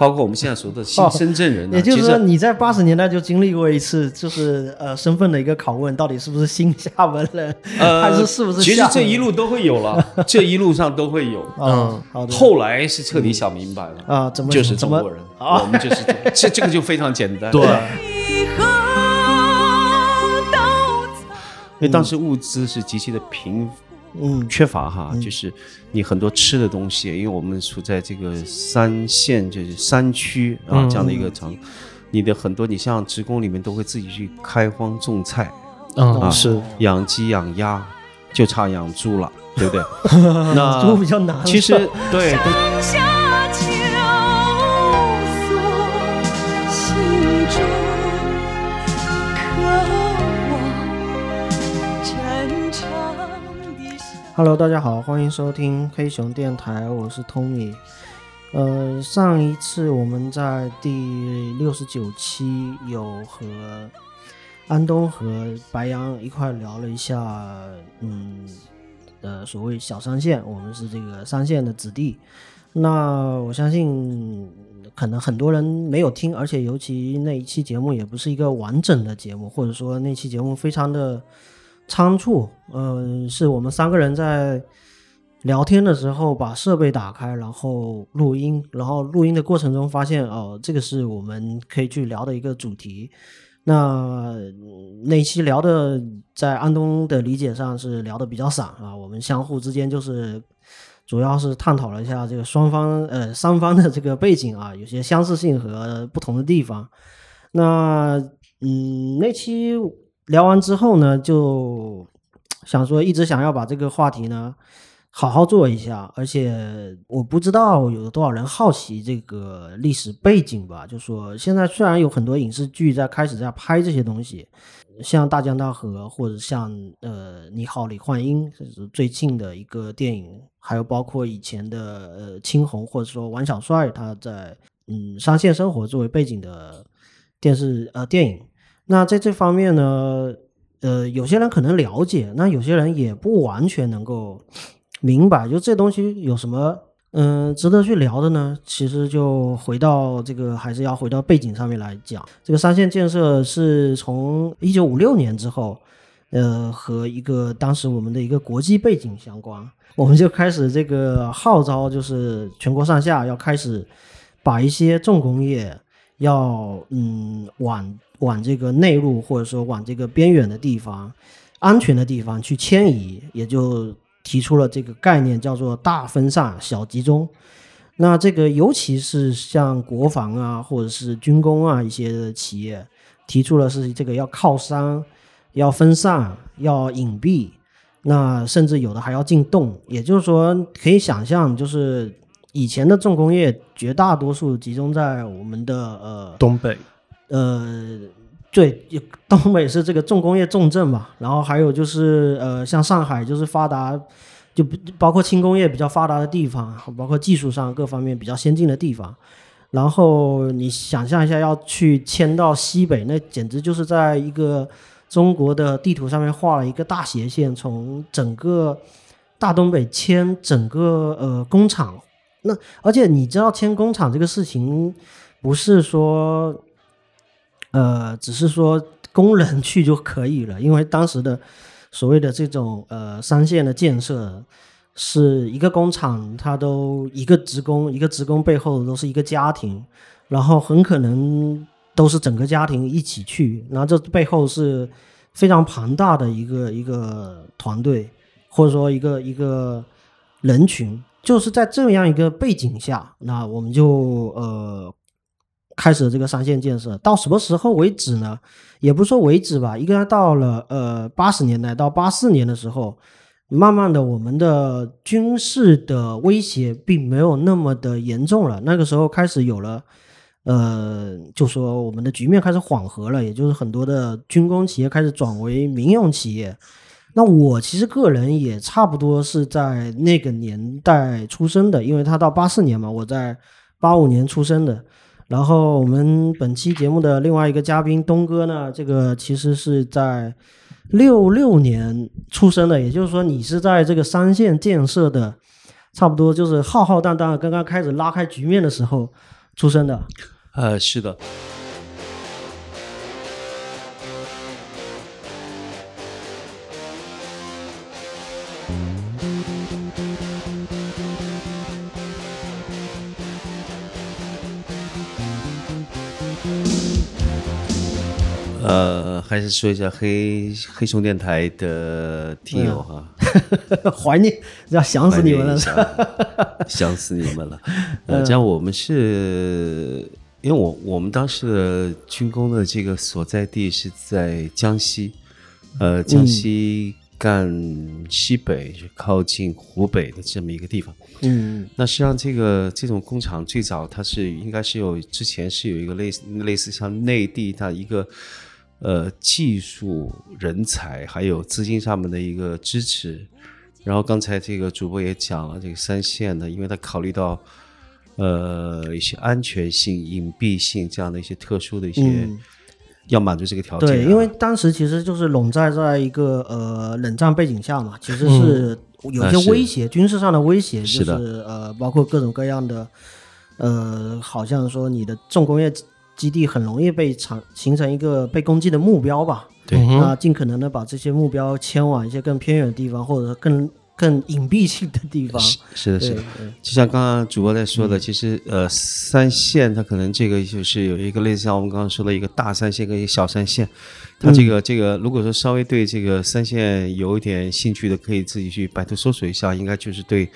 包括我们现在说的新深圳人、啊，也就是说你在八十年代就经历过一次，就是呃身份的一个拷问，到底是不是新厦门人，呃，还是是不是其实这一路都会有了，这一路上都会有。嗯，好的。后来是彻底想明白了啊怎么就是中国人，啊我们就是中这这个就非常简单。对，以后都因为当时物资是极其的贫嗯缺乏哈，就是你很多吃的东西，因为我们处在这个三线就是山区啊、嗯这样的一个城，你的很多你像职工里面都会自己去开荒种菜，嗯，啊是，养鸡养鸭，就差养猪了，对不对？那猪比较难。其实对对 Hello，大家好，欢迎收听黑熊电台，我是 Tommy。呃，上一次我们在第六十九期有和安东和白杨一块聊了一下，嗯，呃，所谓小三线，我们是这个三线的子弟。那我相信可能很多人没有听，而且尤其那一期节目也不是一个完整的节目，或者说那期节目非常的仓促。呃，是我们三个人在聊天的时候把设备打开，然后录音，然后录音的过程中发现，哦，这个是我们可以去聊的一个主题。那那期聊的，在安东的理解上是聊的比较散啊，我们相互之间就是主要是探讨了一下这个双方呃三方的这个背景啊，有些相似性和不同的地方。那嗯，那期聊完之后呢，就想说一直想要把这个话题呢好好做一下，而且我不知道有多少人好奇这个历史背景吧。就说现在虽然有很多影视剧在开始在拍这些东西，像《大江大河》或者像呃《你好，李焕英》，这是最近的一个电影，还有包括以前的呃青红或者说王小帅他在嗯商线生活作为背景的电视呃电影。那在这方面呢，呃，有些人可能了解，那有些人也不完全能够明白，就这东西有什么嗯、值得去聊的呢？其实就回到这个，还是要回到背景上面来讲。这个三线建设是从一九五六年之后，呃，和一个当时我们的一个国际背景相关，我们就开始这个号召，就是全国上下要开始把一些重工业要嗯往往这个内陆或者说往这个边远的地方、安全的地方去迁移，也就提出了这个概念，叫做大分散、小集中。那这个尤其是像国防啊，或者是军工啊一些企业，提出了是这个要靠山、要分散、要隐蔽，那甚至有的还要进洞。也就是说，可以想象，就是以前的重工业绝大多数集中在我们的呃东北，呃，对，东北是这个重工业重镇嘛，然后还有就是呃，像上海就是发达，就包括轻工业比较发达的地方，包括技术上各方面比较先进的地方。然后你想象一下，要去迁到西北，那简直就是在一个中国的地图上面画了一个大斜线，从整个大东北迁整个呃工厂。那而且你知道迁工厂这个事情，不是说呃，只是说工人 去就可以了，因为当时的所谓的这种呃三线的建设，是一个工厂，它都一个职工，一个职工背后都是一个家庭，然后很可能都是整个家庭一起去，然后这背后是非常庞大的一个一个团队，或者说一个一个人群，就是在这样一个背景下，那我们就呃开始这个三线建设，到什么时候为止呢？也不是说为止吧，应该到了呃八十年代到八四年的时候，慢慢的我们的军事的威胁并没有那么的严重了。那个时候开始有了，呃，就说我们的局面开始缓和了，也就是很多的军工企业开始转为民用企业。那我其实个人也差不多是在那个年代出生的，因为他到八四年嘛，我在八五年出生的。然后我们本期节目的另外一个嘉宾东哥呢，这个其实是在六六年出生的，也就是说你是在这个三线建设的差不多就是浩浩荡荡刚刚开始拉开局面的时候出生的。呃，是的。呃，还是说一下黑黑熊电台的听友哈，怀念，要想死你们了，想死你们了。呃，这样我们是因为我我们当时的军工的这个所在地是在江西，呃，江西赣西北，就靠近湖北的这么一个地方。嗯，那实际上这个这种工厂最早它是应该是有之前是有一个类似类似像内地它一个。呃，技术人才还有资金上面的一个支持，然后刚才这个主播也讲了，这个三线呢，因为他考虑到呃一些安全性、隐蔽性这样的一些特殊的一些，要满足这个条件。对，因为当时其实就是笼罩在一个呃冷战背景下嘛，其实是有些威胁，军事上的威胁，就是呃包括各种各样的呃，好像说你的重工业。基地很容易被产形成一个被攻击的目标吧？对，那尽可能的把这些目标迁往一些更偏远的地方，或者更更隐蔽性的地方。是的，是的。就像刚刚主播在说的，其实呃，三线它可能这个就是有一个类似像我们刚刚说的一个大三线跟一个小三线。它这个这个，如果说稍微对这个三线有一点兴趣的，可以自己去百度搜索一下，应该就是对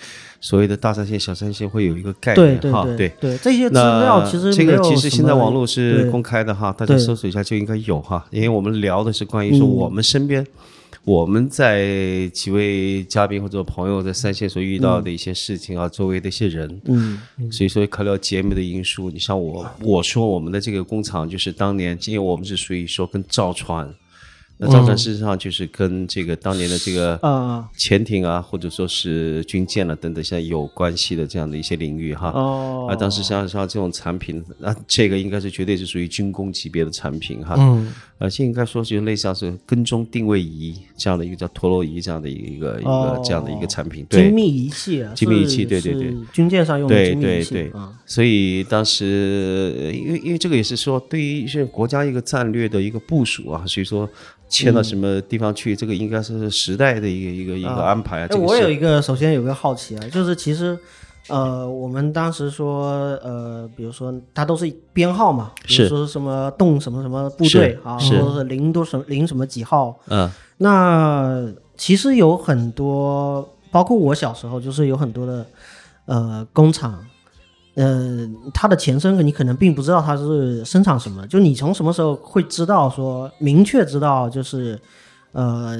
所谓的大三线、小三线会有一个概念哈。对对，这些资料其实这个其实现在网络是公开的哈，大家搜索一下就应该有哈。因为我们聊的是关于说我们身边。我们在几位嘉宾或者朋友在三线所遇到的一些事情啊，周围的一些人，嗯，所以说考虑到节目的因素，你像我，我说我们的这个工厂就是当年，因为我们是属于说跟造船。那造船事实上就是跟这个当年的这个潜艇啊，或者说是军舰了等等，现在有关系的这样的一些领域哈。哦。啊，当时像像这种产品，那这个应该是绝对是属于军工级别的产品哈。嗯。而且应该说是类似像是跟踪定位仪这样的一个叫陀螺仪这样的一个一个这样的一个产品。精密仪器啊。精密仪器，对对对。军舰上用的精密仪器。对对对。所以当时，因为因为这个也是说对于一些国家一个战略的一个部署啊，所以说。迁到什么地方去？这个应该是时代的一个一个一个安排啊。我有一个，首先有个好奇啊，就是其实，呃，我们当时说，呃，比如说它都是编号嘛，比如说什么动什么什么部队啊，或者是零多什零什么几号。嗯。那其实有很多，包括我小时候，就是有很多的呃工厂。呃，它的前身你可能并不知道它是生产什么，就你从什么时候会知道说明确知道就是，呃，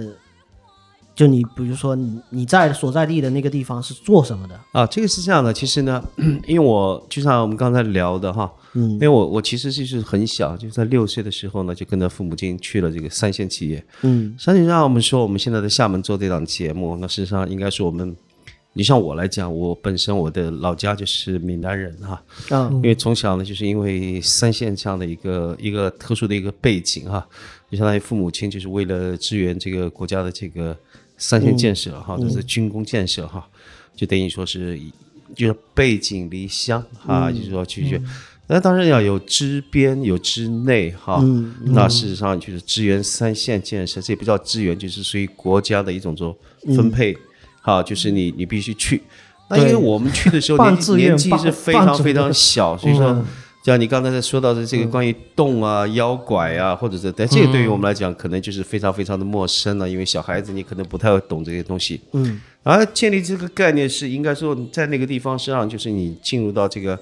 就你比如说你你在所在地的那个地方是做什么的啊？这个是这样的，其实呢，因为我就像我们刚才聊的哈，嗯，因为我我其实就是很小，就在六岁的时候呢，就跟着父母亲去了这个三线企业，嗯，实际上我们说我们现在在厦门做这档节目，那事实上应该是我们。你像我来讲，我本身我的老家就是闽南人哈，因为从小呢，就是因为三线这样的一个一个特殊的一个背景哈，就相当于父母亲就是为了支援这个国家的这个三线建设哈，都是军工建设哈，就等于说是就是背井离乡哈，就是说去去，那当然要有支边有支内哈，那事实上就是支援三线建设，这也不叫支援，就是属于国家的一种做分配。好，就是你，你必须去。那因为我们去的时候 年年纪是非常非常小，所以说，像你刚才在说到的这个关于洞啊、妖怪啊，或者是，但这个对于我们来讲，可能就是非常非常的陌生了。因为小孩子你可能不太会懂这些东西。嗯。而建立这个概念是应该说在那个地方，实际上就是你进入到这个，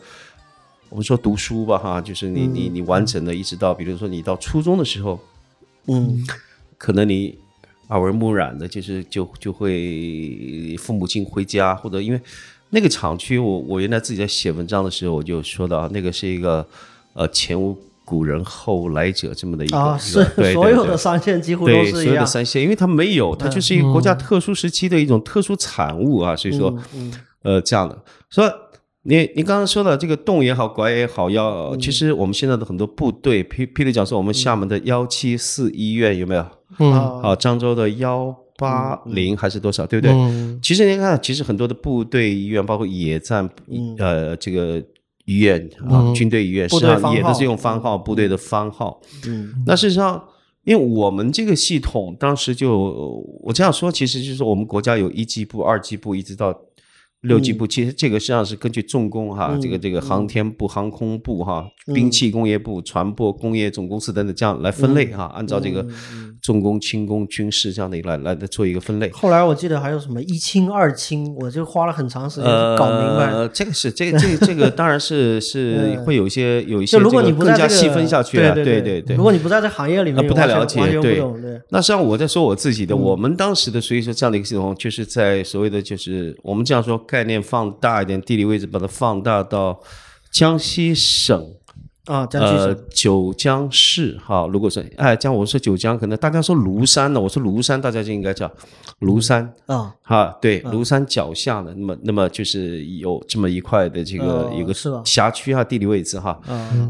我们说读书吧，哈，就是你你你完整的一直到，比如说你到初中的时候，嗯，可能你。耳闻目染的，就是就就会父母亲回家，或者因为那个厂区，我我原来自己在写文章的时候，我就说到那个是一个呃前无古人后来者这么的一个啊，是 所有的三线几乎都是所有的三线，因为它没有，它就是一个国家特殊时期的一种特殊产物啊，所以说呃这样的说。你你刚刚说的这个洞也好，拐也好，要其实我们现在的很多部队，譬譬如讲说我们厦门的幺七四医院有没有？嗯，好，漳州的幺八零还是多少，对不对？其实你看，其实很多的部队医院，包括野战，呃，这个医院啊，军队医院，实际上也都是用番号，部队的番号。嗯，那事实上，因为我们这个系统当时就，我这样说，其实就是我们国家有一级部、二级部，一直到。六级部其实这个实际上是根据重工哈，这个这个航天部、航空部哈、兵器工业部、船舶工业总公司等等这样来分类哈，按照这个重工、轻工、军事这样的来来的做一个分类。后来我记得还有什么一轻、二轻，我就花了很长时间搞明白。呃，这个是这个这这个当然是是 会有一些有一些，如果你不更加细分下去啊，对对对对。如果你不在这行业里面，不太了解，对。那实际上我在说我自己的，我们当时的所以说这样的一个系统，就是在所谓的就是我们这样说概念放大。一点地理位置，把它放大到江西省啊，江西省九江市哈。如果说哎，江我说九江，可能大家说庐山呢，我说庐山，大家就应该叫庐山啊。哈，对，庐山脚下的那么那么就是有这么一块的这个一个辖区哈，地理位置哈。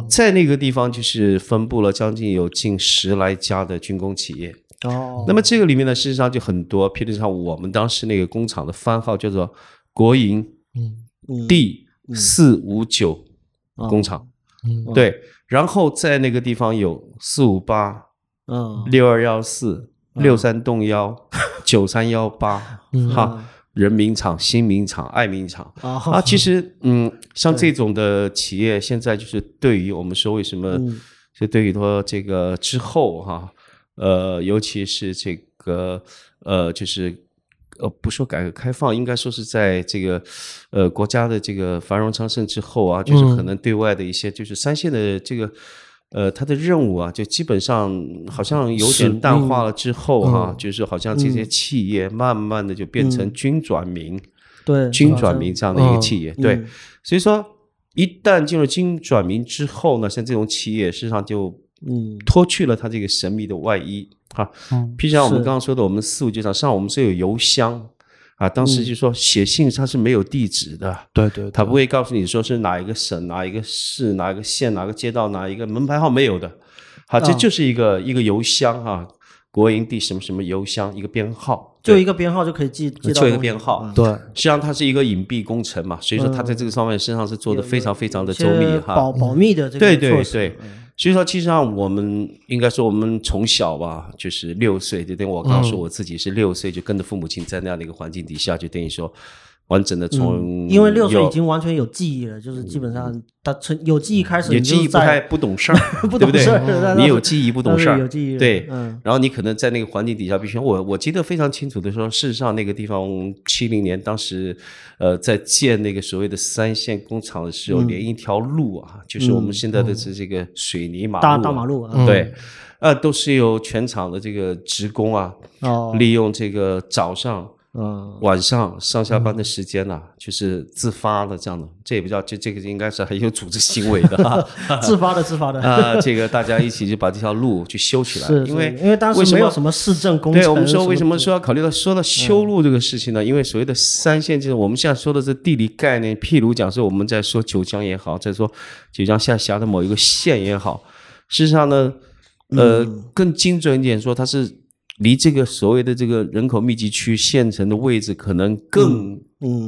在那个地方就是分布了将近有近十来家的军工企业哦。那么这个里面呢，事实上就很多，譬如像我们当时那个工厂的番号叫做国营。嗯，第四五九工厂，对，然后在那个地方有四五八，嗯，六二幺四，六三洞幺，九三幺八，哈，人民厂、新民厂、爱民厂啊，其实，嗯，像这种的企业，现在就是对于我们说，为什么，就对于说这个之后哈，呃，尤其是这个，呃，就是。呃，不说改革开放，应该说是在这个，呃，国家的这个繁荣昌盛之后啊，就是可能对外的一些，就是三线的这个，呃，它的任务啊，就基本上好像有点淡化了之后哈，就是好像这些企业慢慢的就变成军转民，对，军转民这样的一个企业，对，所以说一旦进入军转民之后呢，像这种企业，实际上就嗯。脱去了它这个神秘的外衣。好，譬如像我们刚刚说的，我们四五级场上我们是有邮箱啊，当时就说写信它是没有地址的，对对，他不会告诉你说是哪一个省、哪一个市、哪一个县、哪个街道、哪一个门牌号没有的，好，这就是一个一个邮箱啊，国营地什么什么邮箱一个编号，就一个编号就可以记，就一个编号，对，实际上它是一个隐蔽工程嘛，所以说他在这个方面身上是做的非常非常的周密哈，保保密的这个对对对。所以说，其实上我们应该说，我们从小吧，就是六岁，就等于我刚说我自己是六岁，就跟着父母亲在那样的一个环境底下，就等于说。完整的从，因为六岁已经完全有记忆了，就是基本上他从有记忆开始，有记忆不太不懂事儿，不懂事儿，你有记忆不懂事儿，有记忆，对，然后你可能在那个环境底下，必须我我记得非常清楚的说，事实上那个地方七零年当时，呃，在建那个所谓的三线工厂的时候，连一条路啊，就是我们现在的这这个水泥马路，大大马路，对，呃，都是由全厂的这个职工啊，哦利用这个早上。嗯，晚上上下班的时间呢，就是自发的这样的，这也不叫这这个应该是很有组织行为的。哈，自发的自发的啊，这个大家一起就把这条路去修起来，因为因为当时没有什么市政工程，对我们说为什么说要考虑到说到修路这个事情呢？因为所谓的三线就是我们现在说的这地理概念，譬如讲是我们在说九江也好，在说九江下辖的某一个县也好，事实上呢，呃，更精准一点说它是。离这个所谓的这个人口密集区县城的位置可能更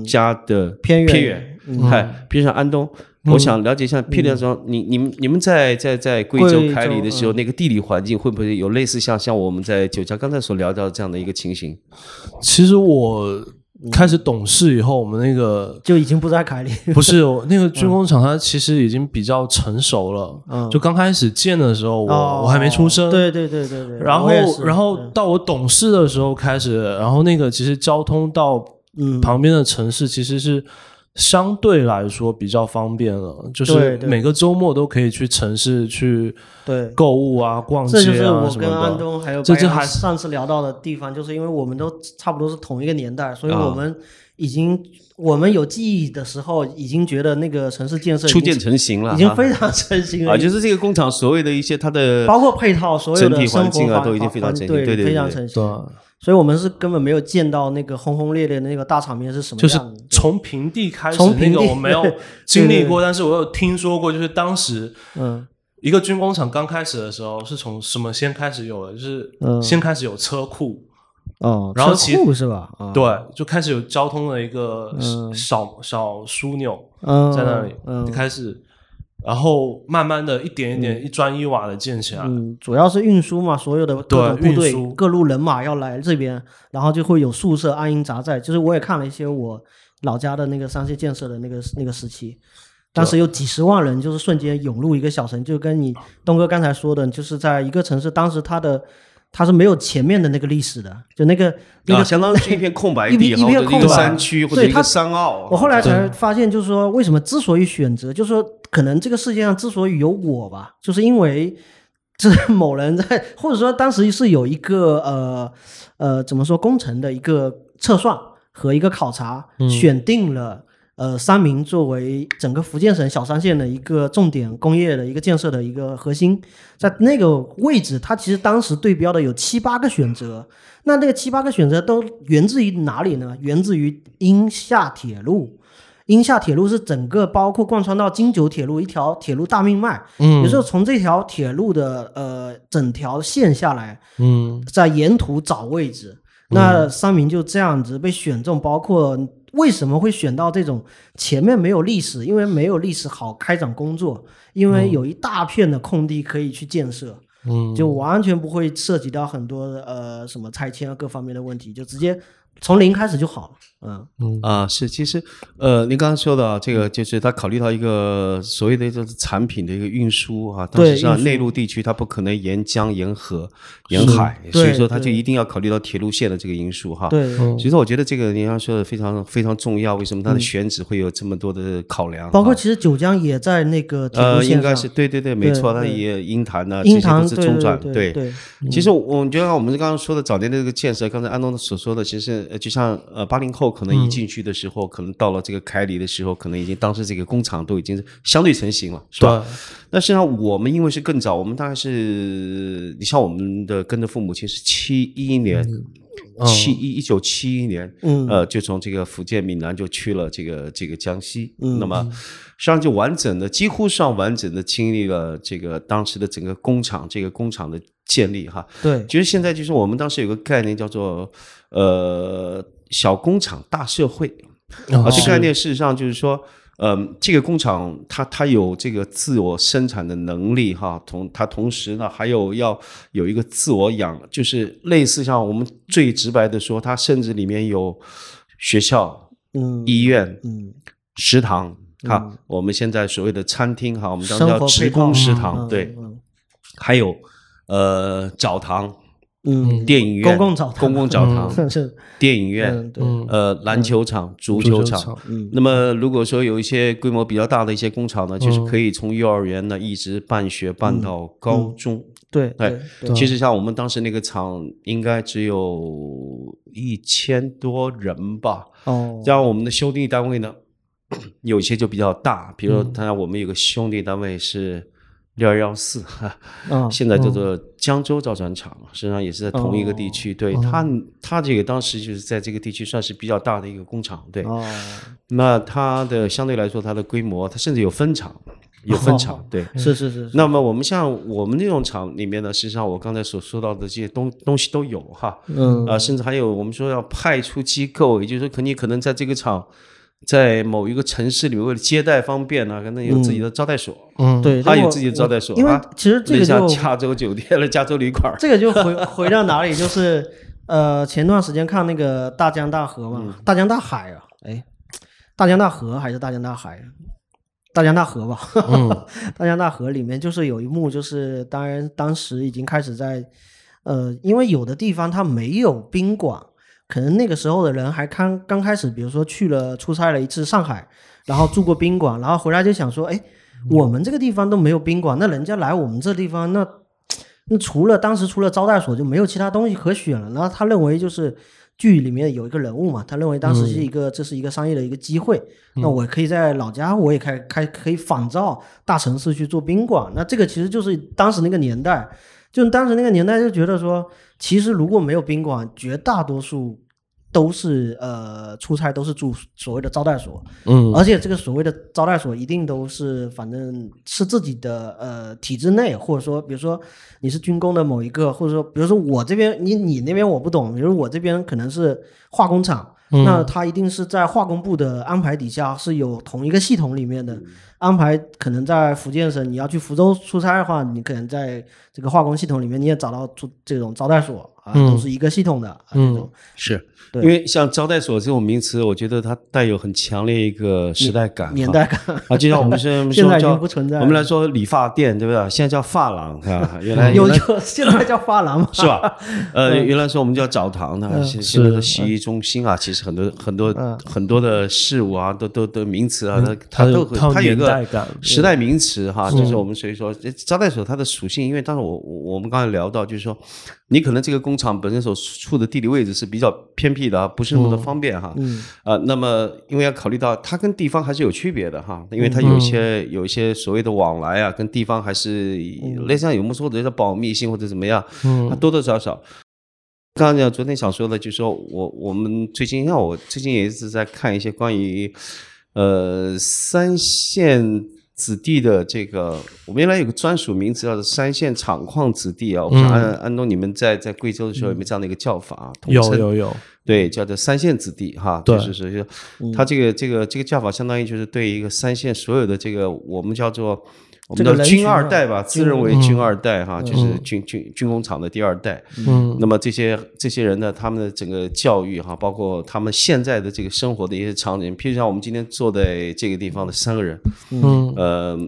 加的偏远偏远，嗨，比如像安东，我想了解一下，譬如说，你你们你们在在在贵州凯里的时候，那个地理环境会不会有类似像像我们在九江刚才所聊到这样的一个情形？其实我。开始懂事以后，我们那个就已经不在凯里。不是那个军工厂，它其实已经比较成熟了。嗯，就刚开始建的时候，我我还没出生。对对对对对。然后然后到我懂事的时候开始，然后那个其实交通到旁边的城市其实是。相对来说比较方便了，就是每个周末都可以去城市去对。购物啊、逛街啊这就是我跟安东还有这这还上次聊到的地方，就是因为我们都差不多是同一个年代，所以我们已经我们有记忆的时候，已经觉得那个城市建设初见成型了，已经非常成型了啊！就是这个工厂所谓的一些它的包括配套，所有的环境啊，都已经非常成型，对对对，非常成型。所以我们是根本没有见到那个轰轰烈烈的那个大场面是什么样就是从平地开始，那个我没有 经历过，但是我有听说过，就是当时，嗯，一个军工厂刚开始的时候是从什么先开始有的？就是先开始有车库，哦，然后车库是吧？对，就开始有交通的一个小小枢纽在那里，就开始。然后慢慢的一点一点一砖一瓦的建起来。嗯，主要是运输嘛，所有的各种部队、各路人马要来这边，然后就会有宿舍安营扎寨。就是我也看了一些我老家的那个山西建设的那个那个时期，当时有几十万人就是瞬间涌入一个小城，就跟你东哥刚才说的，就是在一个城市，当时它的。它是没有前面的那个历史的，就那个那个相当于是一片空白地，一片空白山区或者一个山坳。我后来才发现，就是说为什么之所以选择，就是说可能这个世界上之所以有我吧，就是因为这某人在，或者说当时是有一个呃呃怎么说工程的一个测算和一个考察，选定了。呃，三明作为整个福建省小三线的一个重点工业的一个建设的一个核心，在那个位置，它其实当时对标的有七八个选择。那那个七八个选择都源自于哪里呢？源自于英厦铁路。英厦铁路是整个包括贯穿到京九铁路一条铁路大命脉。嗯，有时候从这条铁路的呃整条线下来，嗯，在沿途找位置。那三明就这样子被选中，包括。为什么会选到这种前面没有历史？因为没有历史好开展工作，因为有一大片的空地可以去建设，嗯，就完全不会涉及到很多呃什么拆迁啊各方面的问题，就直接。从零开始就好了，嗯嗯啊是，其实呃，您刚刚说的这个就是他考虑到一个所谓的就是产品的一个运输啊，当时上内陆地区它不可能沿江沿河沿海，所以说他就一定要考虑到铁路线的这个因素哈。对，所以说我觉得这个您刚说的非常非常重要，为什么它的选址会有这么多的考量？包括其实九江也在那个呃，应该是对对对，没错，它也鹰潭呢，这些都是中转。对，其实我觉得我们刚刚说的早年的这个建设，刚才安东所说的，其实。呃，就像呃，八零后可能一进去的时候，可能到了这个凯里的时候，可能已经当时这个工厂都已经相对成型了，是吧？那实际上我们因为是更早，我们大概是你像我们的跟着父母亲是七一年，七一一九七一年，嗯呃，就从这个福建闽南就去了这个这个江西，那么实际上就完整的几乎上完整的经历了这个当时的整个工厂这个工厂的建立哈。对，其实现在就是我们当时有个概念叫做。呃，小工厂大社会。啊，这概念事实上就是说，嗯，这个工厂它它有这个自我生产的能力哈，同它同时呢还有要有一个自我养，就是类似像我们最直白的说，它甚至里面有学校、嗯，医院、嗯，食堂哈，我们现在所谓的餐厅哈，我们当时叫职工食堂，对，还有呃澡堂。嗯，电影院、公共澡堂、公共澡堂是。电影院，呃，篮球场、足球场。嗯，那么如果说有一些规模比较大的一些工厂呢，就是可以从幼儿园呢一直办学办到高中。对，对，其实像我们当时那个厂，应该只有一千多人吧。哦，像我们的兄弟单位呢，有些就比较大，比如他我们有个兄弟单位是。六二幺四，现在叫做江州造船厂，实际上也是在同一个地区。对他，他这个当时就是在这个地区算是比较大的一个工厂。对，那它的相对来说，它的规模，它甚至有分厂，有分厂。对，是是是。那么我们像我们这种厂里面呢，实际上我刚才所说到的这些东东西都有哈。嗯。啊，甚至还有我们说要派出机构，也就是说，可你可能在这个厂。在某一个城市里面，为了接待方便呢，可能有自己的招待所。嗯，对，他有自己的招待所。因为其实这个就加州酒店了，加州旅馆。这个就回 回到哪里？就是呃，前段时间看那个大江大河嘛，大江大海啊，哎，大江大河还是大江大海？大江大河吧。嗯，大江大河里面就是有一幕，就是当然当时已经开始在呃，因为有的地方它没有宾馆。可能那个时候的人还刚刚开始，比如说去了出差了一次上海，然后住过宾馆，然后回来就想说，哎，我们这个地方都没有宾馆，那人家来我们这地方，那那除了当时除了招待所就没有其他东西可选了。然后他认为就是剧里面有一个人物嘛，他认为当时是一个这是一个商业的一个机会，那我可以在老家我也开开可以仿照大城市去做宾馆。那这个其实就是当时那个年代。就当时那个年代就觉得说，其实如果没有宾馆，绝大多数都是呃出差都是住所谓的招待所，嗯，而且这个所谓的招待所一定都是反正是自己的呃体制内，或者说比如说你是军工的某一个，或者说比如说我这边你你那边我不懂，比如我这边可能是化工厂。那他一定是在化工部的安排底下，是有同一个系统里面的。安排。可能在福建省，你要去福州出差的话，你可能在这个化工系统里面，你也找到出这种招待所啊，都是一个系统的嗯，是。因为像招待所这种名词，我觉得它带有很强烈一个时代感、年代感啊。就像我们是 现在已经不存在。我们来说理发店，对不对？现在叫发廊，是吧？原来有有现在叫发廊吗？是吧？呃，原来说我们叫澡堂的，现现在的洗浴中心啊，其实很多很多很多的事物啊，都都都名词啊，它它都它有个时代名词哈。就是我们所以说招待所它的属性，因为当时我我们刚才聊到，就是说。你可能这个工厂本身所处的地理位置是比较偏僻的，不是那么的方便哈。嗯。呃，那么因为要考虑到它跟地方还是有区别的哈，因为它有一些有一些所谓的往来啊，跟地方还是类似像有没说的叫保密性或者怎么样，嗯，多多少少。刚刚讲昨天想说的，就是说我我们最近像我最近也一直在看一些关于呃三线。子弟的这个，我们原来有个专属名词叫做三线厂矿子弟啊。我想安安东，你们在在贵州的时候有没有这样的一个叫法？有有有，对，叫做三线子弟哈。对，是是是，他这个这个这个叫法，相当于就是对一个三线所有的这个我们叫做。我们的军二代吧，自认为军二代哈，就是军军军工厂的第二代。嗯，那么这些这些人呢，他们的整个教育哈，包括他们现在的这个生活的一些场景，譬如像我们今天坐在这个地方的三个人，嗯，呃，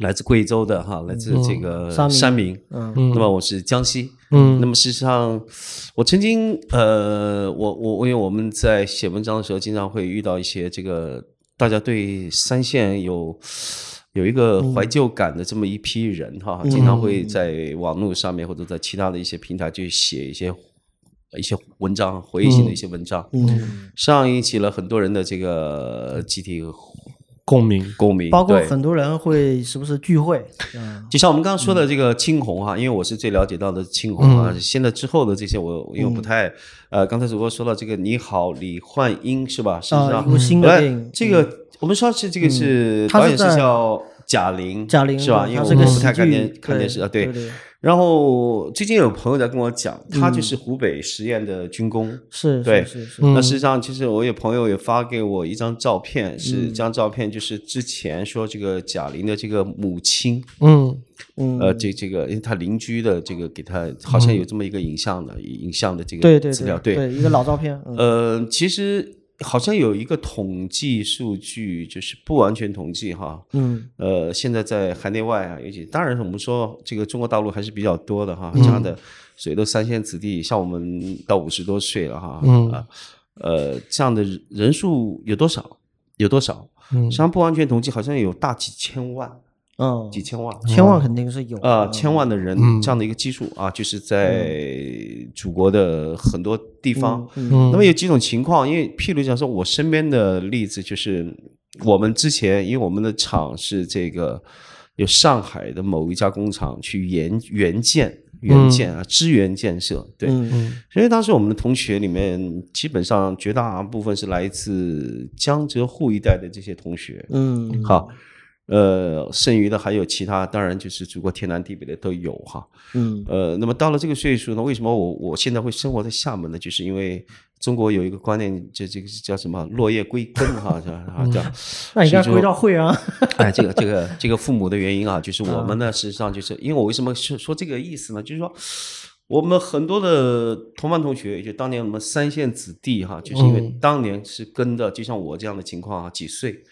来自贵州的哈，来自这个山民，嗯，那么我是江西，嗯，那么事实上，我曾经呃，我我因为我们在写文章的时候，经常会遇到一些这个大家对三线有。有一个怀旧感的这么一批人哈，经常会在网络上面或者在其他的一些平台去写一些一些文章，回忆性的一些文章，嗯，上引起了很多人的这个集体共鸣，共鸣，包括很多人会时不时聚会？嗯，就像我们刚刚说的这个青红哈，因为我是最了解到的青红啊，现在之后的这些我因为不太呃，刚才主播说到这个你好李焕英是吧？是啊，一部新的电影，这个。我们说是这个是导演是叫贾玲，贾玲是吧？因为我们不太看电看电视啊，对。然后最近有朋友在跟我讲，他就是湖北十堰的军工，是，对，是是。那实际上，其实我有朋友也发给我一张照片，是这张照片就是之前说这个贾玲的这个母亲，嗯嗯，呃，这这个因为他邻居的这个给他好像有这么一个影像的影像的这个资料，对，一个老照片。呃，其实。好像有一个统计数据，就是不完全统计哈。嗯。呃，现在在海内外啊，尤其当然我们说这个中国大陆还是比较多的哈，这样的所谓的三线子弟，像我们到五十多岁了哈。嗯。啊，呃，这样的人数有多少？有多少？嗯。实际上不完全统计，好像有大几千万。嗯，几千万，千万肯定是有啊，千万的人这样的一个基数啊，就是在祖国的很多地方。那么有几种情况，因为譬如讲说，我身边的例子就是，我们之前因为我们的厂是这个有上海的某一家工厂去援援建援建啊，支援建设，对，所以当时我们的同学里面，基本上绝大部分是来自江浙沪一带的这些同学，嗯，好。呃，剩余的还有其他，当然就是祖国天南地北的都有哈。嗯，呃，那么到了这个岁数呢，为什么我我现在会生活在厦门呢？就是因为中国有一个观念，这这个叫什么“落叶归根”哈？叫那应该归到会啊。哎，这个这个这个父母的原因啊，就是我们呢，实际上就是因为我为什么说说这个意思呢？就是说我们很多的同班同学，就当年我们三线子弟哈，就是因为当年是跟的，就像我这样的情况啊，几岁。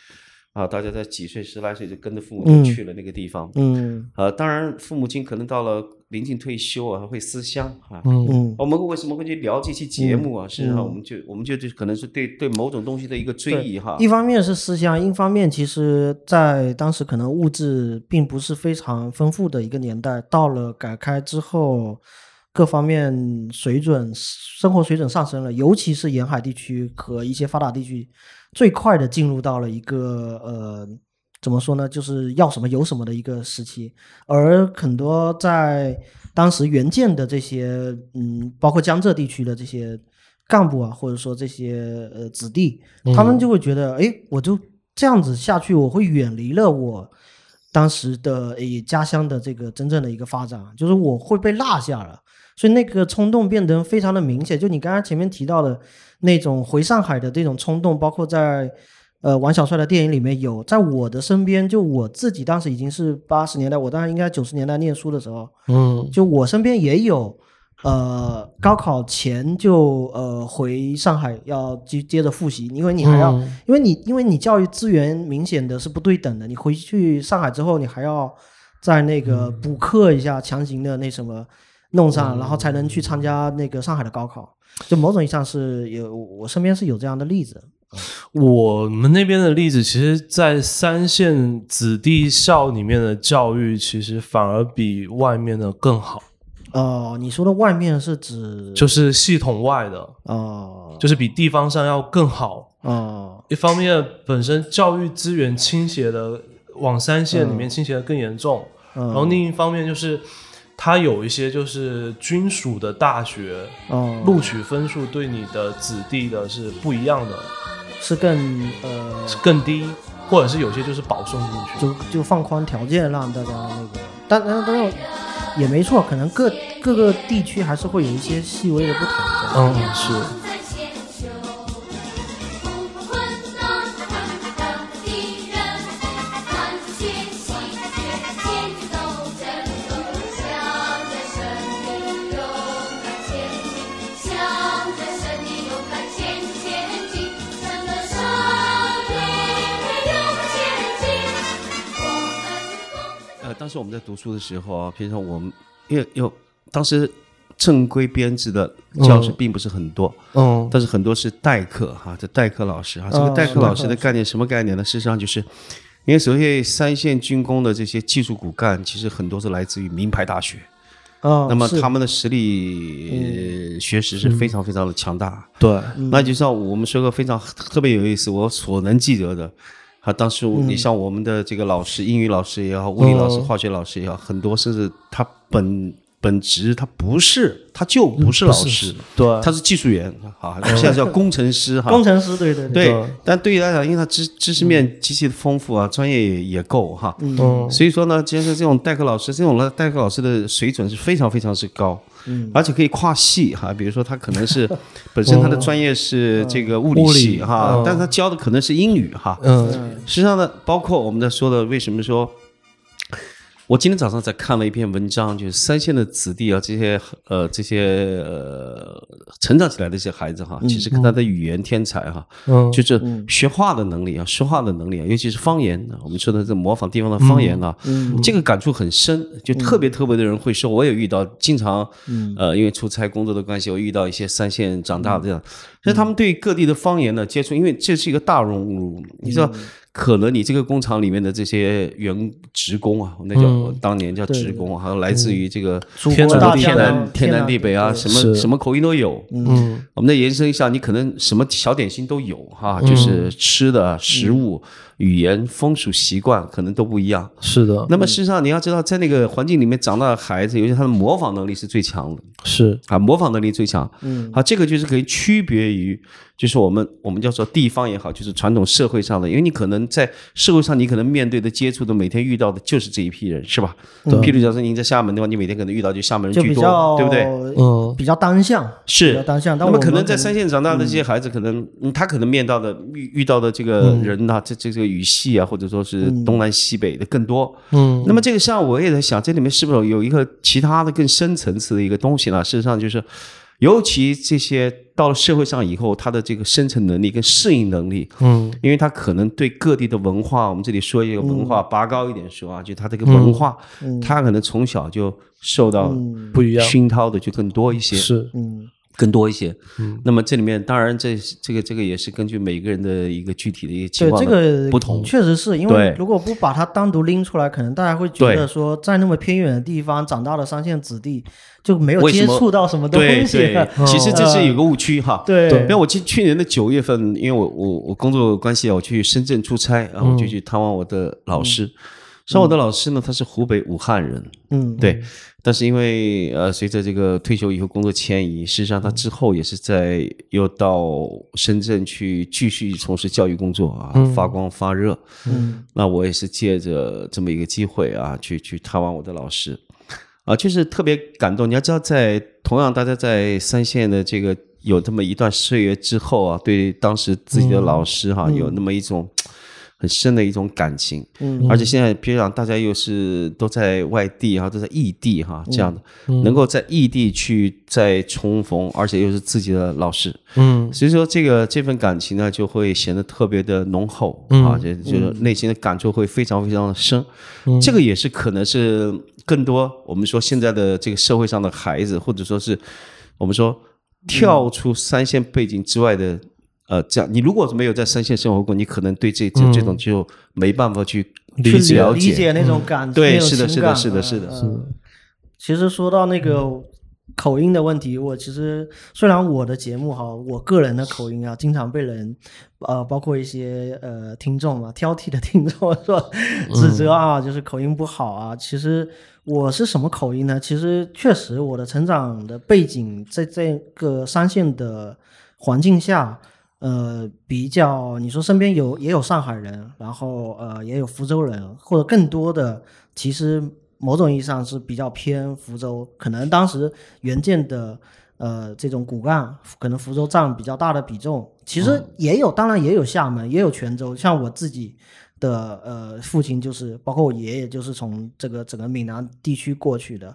啊，大家在几岁、十来岁就跟着父母亲去了那个地方。嗯，呃，当然，父母亲可能到了临近退休啊，会思乡啊。嗯，我们为什么会去聊这期节目啊？实际上，我们就我们就就可能是对对某种东西的一个追忆哈。一方面是思乡，一方面其实在当时可能物质并不是非常丰富的一个年代，到了改开之后，各方面水准、生活水准上升了，尤其是沿海地区和一些发达地区。最快的进入到了一个呃，怎么说呢？就是要什么有什么的一个时期，而很多在当时援建的这些，嗯，包括江浙地区的这些干部啊，或者说这些呃子弟，他们就会觉得，哎，我就这样子下去，我会远离了我当时的以家乡的这个真正的一个发展，就是我会被落下了，所以那个冲动变得非常的明显。就你刚刚前面提到的那种回上海的这种冲动，包括在。呃，王小帅的电影里面有，在我的身边，就我自己当时已经是八十年代，我当时应该九十年代念书的时候，嗯，就我身边也有，呃，高考前就呃回上海要接接着复习，因为你还要，因为你因为你教育资源明显的是不对等的，你回去上海之后，你还要在那个补课一下，强行的那什么弄上，然后才能去参加那个上海的高考，就某种意义上是有，我身边是有这样的例子。我们那边的例子，其实，在三线子弟校里面的教育，其实反而比外面的更好。哦，你说的外面是指就是系统外的哦，就是比地方上要更好。哦。一方面，本身教育资源倾斜的往三线里面倾斜的更严重，然后另一方面就是它有一些就是军属的大学，哦，录取分数对你的子弟的是不一样的。是更呃。更低，或者是有些就是保送进去，就就放宽条件让大家那个，但但但也没错，可能各各个地区还是会有一些细微的不同。嗯，是。当时我们在读书的时候啊，平常我们因为有当时正规编制的教师并不是很多，嗯，但是很多是代课哈，这代课老师哈，这个代课老师的概念什么概念呢？事实上就是，因为所谓三线军工的这些技术骨干，其实很多是来自于名牌大学，啊，那么他们的实力学识是非常非常的强大，对，那就像我们说个非常特别有意思，我所能记得的。啊，当时你像我们的这个老师，英语老师也好，物理老师、化学老师也好，很多甚至他本本职他不是，他就不是老师，对，他是技术员，好，现在叫工程师哈。工程师，对对对。但对于来讲，因为他知知识面极其的丰富啊，专业也也够哈。嗯。所以说呢，其实这种代课老师，这种代课老师的水准是非常非常之高。嗯，而且可以跨系哈，比如说他可能是 本身他的专业是这个物理系哈，但是他教的可能是英语哈。嗯，实际上呢，包括我们在说的，为什么说？我今天早上才看了一篇文章，就是三线的子弟啊，这些呃这些呃成长起来的一些孩子哈，其实跟他的语言天才哈，就是学话的能力啊，说话的能力啊，尤其是方言，我们说的这模仿地方的方言啊，这个感触很深，就特别特别的人会说，我也遇到，经常呃因为出差工作的关系，我遇到一些三线长大的这样，所以他们对各地的方言呢接触，因为这是一个大熔炉，你知道。可能你这个工厂里面的这些员职工啊，那叫当年叫职工，还有来自于这个天南天南天南地北啊，什么什么口音都有。嗯，我们再延伸一下，你可能什么小点心都有哈，就是吃的食物。语言、风俗习惯可能都不一样。是的。那么事实上，你要知道，在那个环境里面长大的孩子，尤其他的模仿能力是最强的。是啊，模仿能力最强。嗯。好，这个就是可以区别于，就是我们我们叫做地方也好，就是传统社会上的，因为你可能在社会上，你可能面对的、接触的、每天遇到的就是这一批人，是吧？嗯。譬如，假设您在厦门的话，你每天可能遇到就厦门人居多，对不对？嗯。比较单向。是。比较单向。那么可能在三线长大的这些孩子，可能他可能面到的遇遇到的这个人呐，这这这个。语系啊，或者说是东南西北的更多。嗯，那么这个上我也在想，这里面是不是有一个其他的更深层次的一个东西呢？事实上，就是尤其这些到了社会上以后，他的这个生存能力跟适应能力，嗯，因为他可能对各地的文化，我们这里说一个文化拔高一点说啊，就他这个文化，他可能从小就受到不一样。熏陶的就更多一些。是，嗯。更多一些，嗯，那么这里面当然这这个这个也是根据每个人的一个具体的一个情况不同，确实是因为如果不把它单独拎出来，可能大家会觉得说在那么偏远的地方长大的三线子弟就没有接触到什么东西。对，其实这是有个误区哈。对，因为我去去年的九月份，因为我我我工作关系啊，我去深圳出差，然后我就去探望我的老师。上我的老师呢，他是湖北武汉人，嗯，对。但是因为呃，随着这个退休以后工作迁移，事实上他之后也是在又到深圳去继续从事教育工作啊，发光发热。嗯，那我也是借着这么一个机会啊，去去探望我的老师，啊，就是特别感动。你要知道，在同样大家在三线的这个有这么一段岁月之后啊，对当时自己的老师哈，有那么一种。很深的一种感情，嗯，而且现在比如讲，大家又是都在外地哈，都在异地哈，这样的，能够在异地去再重逢，而且又是自己的老师，嗯，所以说这个这份感情呢，就会显得特别的浓厚啊，就就是内心的感触会非常非常的深，这个也是可能是更多我们说现在的这个社会上的孩子，或者说是我们说跳出三线背景之外的。呃，这样，你如果是没有在三线生活过，你可能对这这这种就没办法去理解理解那种感，对，是的，是的，是的，是的，是的。其实说到那个口音的问题，我其实虽然我的节目哈，我个人的口音啊，经常被人呃，包括一些呃听众嘛，挑剔的听众说指责啊，就是口音不好啊。其实我是什么口音呢？其实确实我的成长的背景在这个三线的环境下。呃，比较你说身边有也有上海人，然后呃也有福州人，或者更多的，其实某种意义上是比较偏福州，可能当时原件的呃这种骨干，可能福州占比较大的比重。其实也有，当然也有厦门，也有泉州。像我自己的呃父亲就是，包括我爷爷就是从这个整个闽南地区过去的。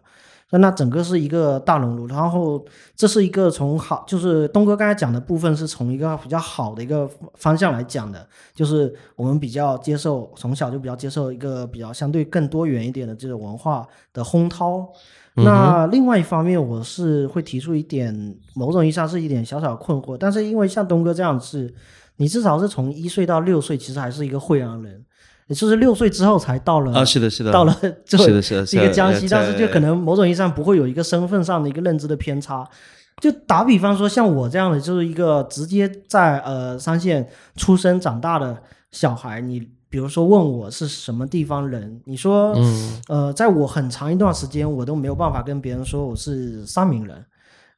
那那整个是一个大熔炉，然后这是一个从好，就是东哥刚才讲的部分是从一个比较好的一个方向来讲的，就是我们比较接受，从小就比较接受一个比较相对更多元一点的这种文化的烘陶。那另外一方面，我是会提出一点，某种意义上是一点小小困惑，但是因为像东哥这样是，你至少是从一岁到六岁，其实还是一个惠阳人。也就是六岁之后才到了啊，是的，是的，到了是的，是的，一个江西，但是就可能某种意义上不会有一个身份上的一个认知的偏差。就打比方说，像我这样的，就是一个直接在呃三线出生长大的小孩，你比如说问我是什么地方人，你说，呃，在我很长一段时间，我都没有办法跟别人说我是三明人。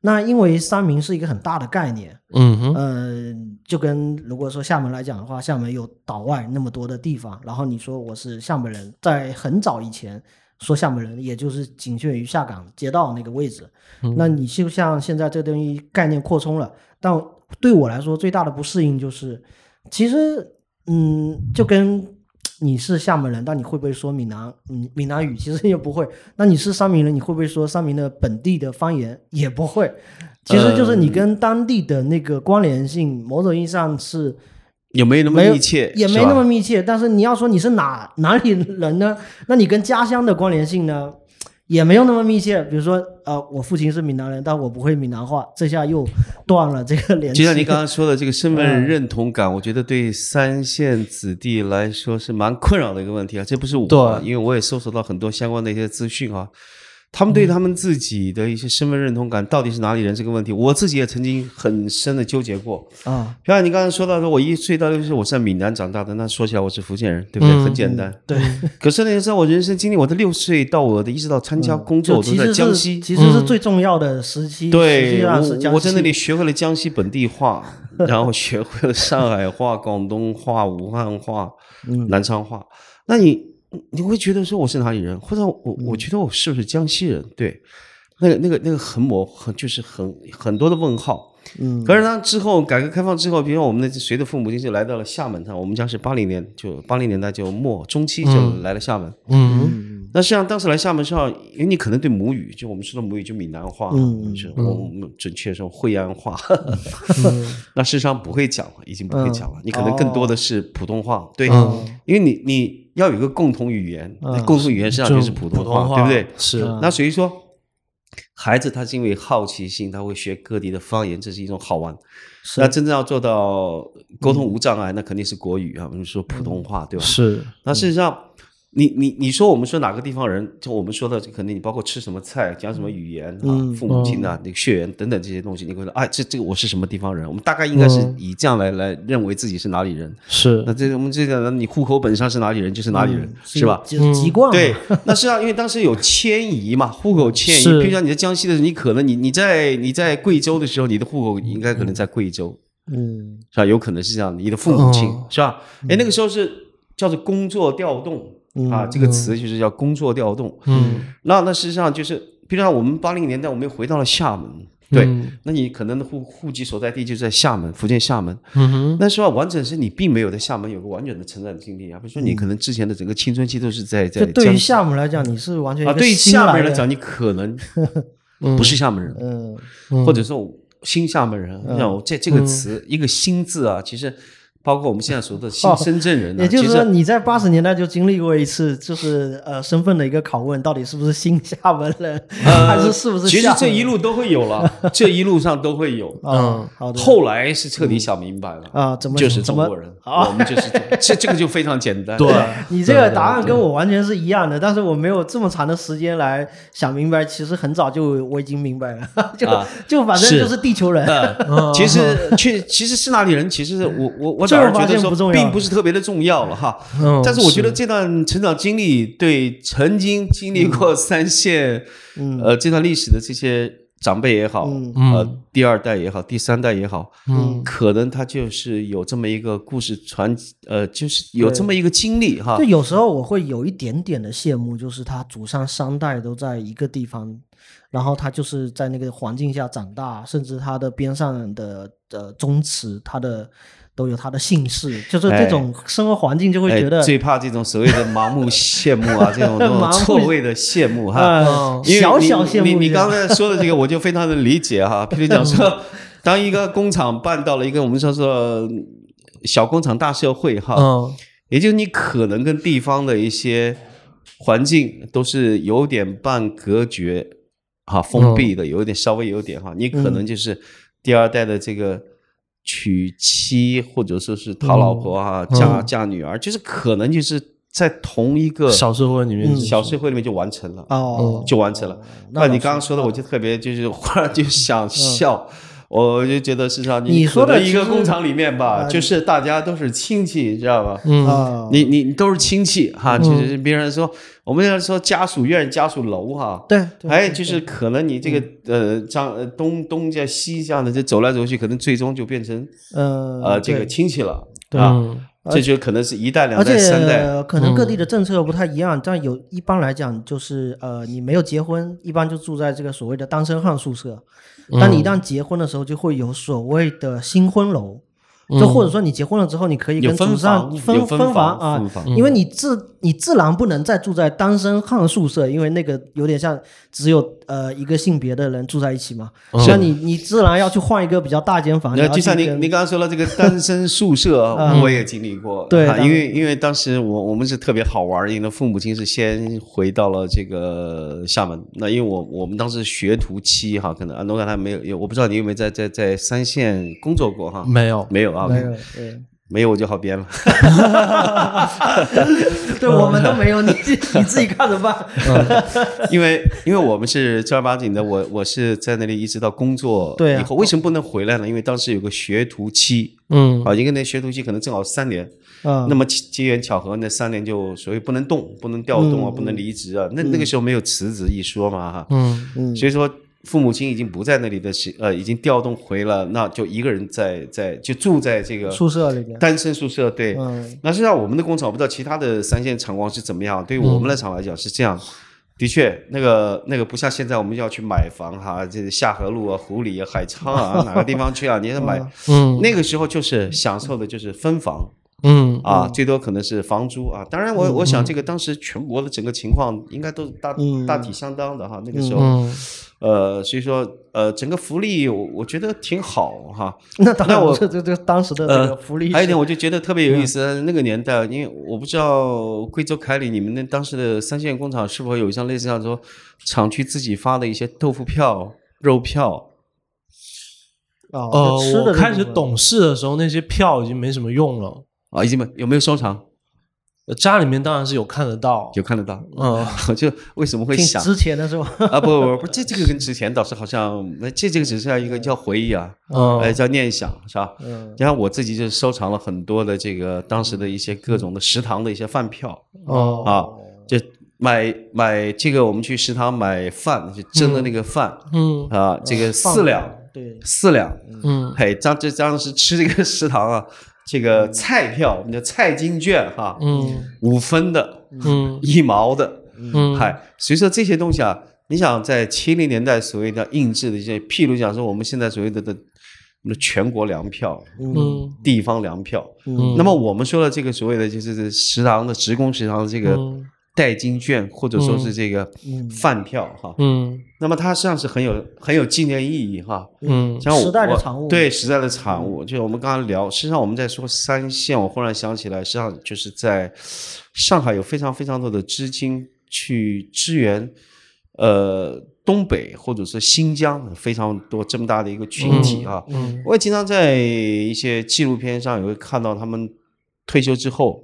那因为三明是一个很大的概念，嗯哼，呃，就跟如果说厦门来讲的话，厦门有岛外那么多的地方，然后你说我是厦门人，在很早以前说厦门人，也就是仅限于下岗街道那个位置。那你就像现在这东西概念扩充了，但对我来说最大的不适应就是，其实，嗯，就跟。你是厦门人，但你会不会说闽南？闽，闽南语其实也不会。那你是三明人，你会不会说三明的本地的方言？也不会。其实就是你跟当地的那个关联性，某种意义上是有没有那么密切？也没那么密切。但是你要说你是哪哪里人呢？那你跟家乡的关联性呢？也没有那么密切，比如说，呃，我父亲是闽南人，但我不会闽南话，这下又断了这个联系。就像您刚刚说的这个身份认同感，我觉得对三线子弟来说是蛮困扰的一个问题啊。这不是我，因为我也搜索到很多相关的一些资讯啊。他们对他们自己的一些身份认同感到底是哪里人这个问题，我自己也曾经很深的纠结过啊。比方你刚才说到说，我一岁到六岁我是在闽南长大的，那说起来我是福建人，对不对？很简单。对。可是呢，在我人生经历，我的六岁到我的一直到参加工作我都在江西，其实是最重要的时期。对，我我在那里学会了江西本地话，然后学会了上海话、广东话、武汉话、南昌话。那你？你会觉得说我是哪里人，或者我我觉得我是不是江西人？对，那个那个那个很模糊，就是很很多的问号。嗯，可是呢，之后改革开放之后，比如说我们的谁的父母亲就来到了厦门他，我们家是八零年就八零年代就末中期就来了厦门。嗯，那实际上当时来厦门上，因为你可能对母语，就我们说的母语就闽南话，嗯，是我们准确说惠安话，那事实上不会讲了，已经不会讲了，你可能更多的是普通话，对，因为你你。要有一个共同语言，共同语言实际上就是普通话，对不对？是。那所以说，孩子他是因为好奇心，他会学各地的方言，这是一种好玩。那真正要做到沟通无障碍，那肯定是国语啊，我们说普通话，对吧？是。那事实上，你你你说我们说哪个地方人？就我们说的，可能你包括吃什么菜，讲什么语言啊，父母亲啊，那个血缘等等这些东西，你会说啊，这这个我是什么地方人？我们大概应该是以这样来来认为自己是哪里人。是，那这我们这个你户口本上是哪里人就是哪里人，是吧？就是籍贯。对，那是啊，因为当时有迁移嘛，户口迁移。比如说你在江西的时候，你可能你你在你在贵州的时候，你的户口应该可能在贵州，嗯，是吧？有可能是这样，你的父母亲是吧？哎，那个时候是叫做工作调动。啊，这个词就是叫工作调动。嗯，那那实际上就是，比如说我们八零年代，我们又回到了厦门。对，那你可能的户户籍所在地就在厦门，福建厦门。嗯哼，那说完整是你并没有在厦门有个完整的成长经历啊。比如说你可能之前的整个青春期都是在在。对于厦门来讲，你是完全啊，对于厦门人来讲，你可能 不是厦门人，嗯，或者说新厦门人。像这这个词，一个“新”字啊，其实。包括我们现在说的新深圳人，也就是说你在八十年代就经历过一次，就是呃身份的一个拷问，到底是不是新厦门人，还是是不是？其实这一路都会有了，这一路上都会有。嗯，好的。后来是彻底想明白了啊，怎么就是中国人？我们就是这这个就非常简单。对，你这个答案跟我完全是一样的，但是我没有这么长的时间来想明白。其实很早就我已经明白了，就就反正就是地球人。其实去其实是哪里人？其实我我我。个人觉得说并不是特别的重要了哈，但是我觉得这段成长经历对曾经经历过三线呃这段历史的这些长辈也好，呃第二代也好，第三代也好，嗯，可能他就是有这么一个故事传，呃，就是有这么一个经历哈。就有时候我会有一点点的羡慕，就是他祖上三代都在一个地方，然后他就是在那个环境下长大，甚至他的边上的的宗祠，他的。都有他的姓氏，就是这种生活环境就会觉得最怕这种所谓的盲目羡慕啊，这种这种错位的羡慕哈。小小羡慕。你你刚才说的这个，我就非常的理解哈。譬如讲说，当一个工厂办到了一个我们说说小工厂大社会哈，也就是你可能跟地方的一些环境都是有点半隔绝哈，封闭的，有一点稍微有点哈，你可能就是第二代的这个。娶妻或者说是讨老婆啊，嫁嫁女儿，就是可能就是在同一个小社会里面，小社会里面就完成了哦，就完成了。那你刚刚说的，我就特别就是忽然就想笑。我就觉得实际上，你说的一个工厂里面吧，就是大家都是亲戚，知道吧？嗯，你你你都是亲戚哈，就是别人说我们要说家属院、家属楼哈，对，哎，就是可能你这个呃张东东家西家的这走来走去，可能最终就变成呃呃这个亲戚了啊，这就可能是一代、两代、三代，可能各地的政策不太一样，但有一般来讲就是呃你没有结婚，一般就住在这个所谓的单身汉宿舍。当你一旦结婚的时候，就会有所谓的新婚楼。就或者说你结婚了之后，你可以跟祖上分分房啊，因为你自你自然不能再住在单身汉宿舍，因为那个有点像只有呃一个性别的人住在一起嘛。所以你你自然要去换一个比较大间房。就像你你刚刚说了这个单身宿舍，我也经历过。对，因为因为当时我我们是特别好玩，因为父母亲是先回到了这个厦门。那因为我我们当时学徒期哈，可能安东刚才没有，我不知道你有没有在在在三线工作过哈？没有，没有。没有，没有我就好编了。对，我们都没有，你你自己看着办。因为因为我们是正儿八经的，我我是在那里一直到工作以后，为什么不能回来呢？因为当时有个学徒期，嗯，啊，一个那学徒期可能正好三年，啊，那么机缘巧合，那三年就所谓不能动，不能调动啊，不能离职啊，那那个时候没有辞职一说嘛，哈，嗯嗯，所以说。父母亲已经不在那里的时，呃，已经调动回了，那就一个人在在就住在这个宿舍里面，单身宿舍。对，嗯那实际上我们的工厂，我不知道其他的三线厂矿是怎么样。对于我们的厂来讲是这样，的确，那个那个不像现在我们要去买房哈，这下河路啊、湖里啊、海沧啊，哪个地方去啊？你要买，嗯，那个时候就是享受的就是分房。嗯啊，最多可能是房租啊。当然，我我想这个当时全国的整个情况应该都是大大体相当的哈。那个时候，呃，所以说呃，整个福利我我觉得挺好哈。那当然，我这这这当时的这个福利，还有一点我就觉得特别有意思。那个年代，因为我不知道贵州凯里你们那当时的三线工厂是否有像类似像说厂区自己发的一些豆腐票、肉票。哦，我开始懂事的时候，那些票已经没什么用了。啊，已经没有没有收藏？家里面当然是有看得到，有看得到。嗯，就为什么会想值钱的是吧？啊，不不不，这这个跟值钱倒是好像，那这这个只是一个叫回忆啊，哎，叫念想是吧？嗯，你看我自己就收藏了很多的这个当时的一些各种的食堂的一些饭票。哦啊，就买买这个，我们去食堂买饭，就蒸的那个饭。嗯啊，这个四两，对，四两。嗯，嘿，当这当时吃这个食堂啊。这个菜票，我们叫菜金券哈，嗯，五分的，嗯，一毛的，嗯，嗨，所以说这些东西啊，你想在七零年代所谓的印制的一些，譬如讲说我们现在所谓的的，我们的全国粮票，嗯，地方粮票，嗯，那么我们说的这个所谓的就是食堂的职工食堂的这个。代金券或者说是这个饭票哈，嗯，那么它实际上是很有很有纪念意义哈，嗯，像时代的产物，对时代的产物，就是我们刚刚聊，实际上我们在说三线，我忽然想起来，实际上就是在上海有非常非常多的资金去支援，呃，东北或者是新疆非常多这么大的一个群体啊，嗯，我也经常在一些纪录片上也会看到他们退休之后。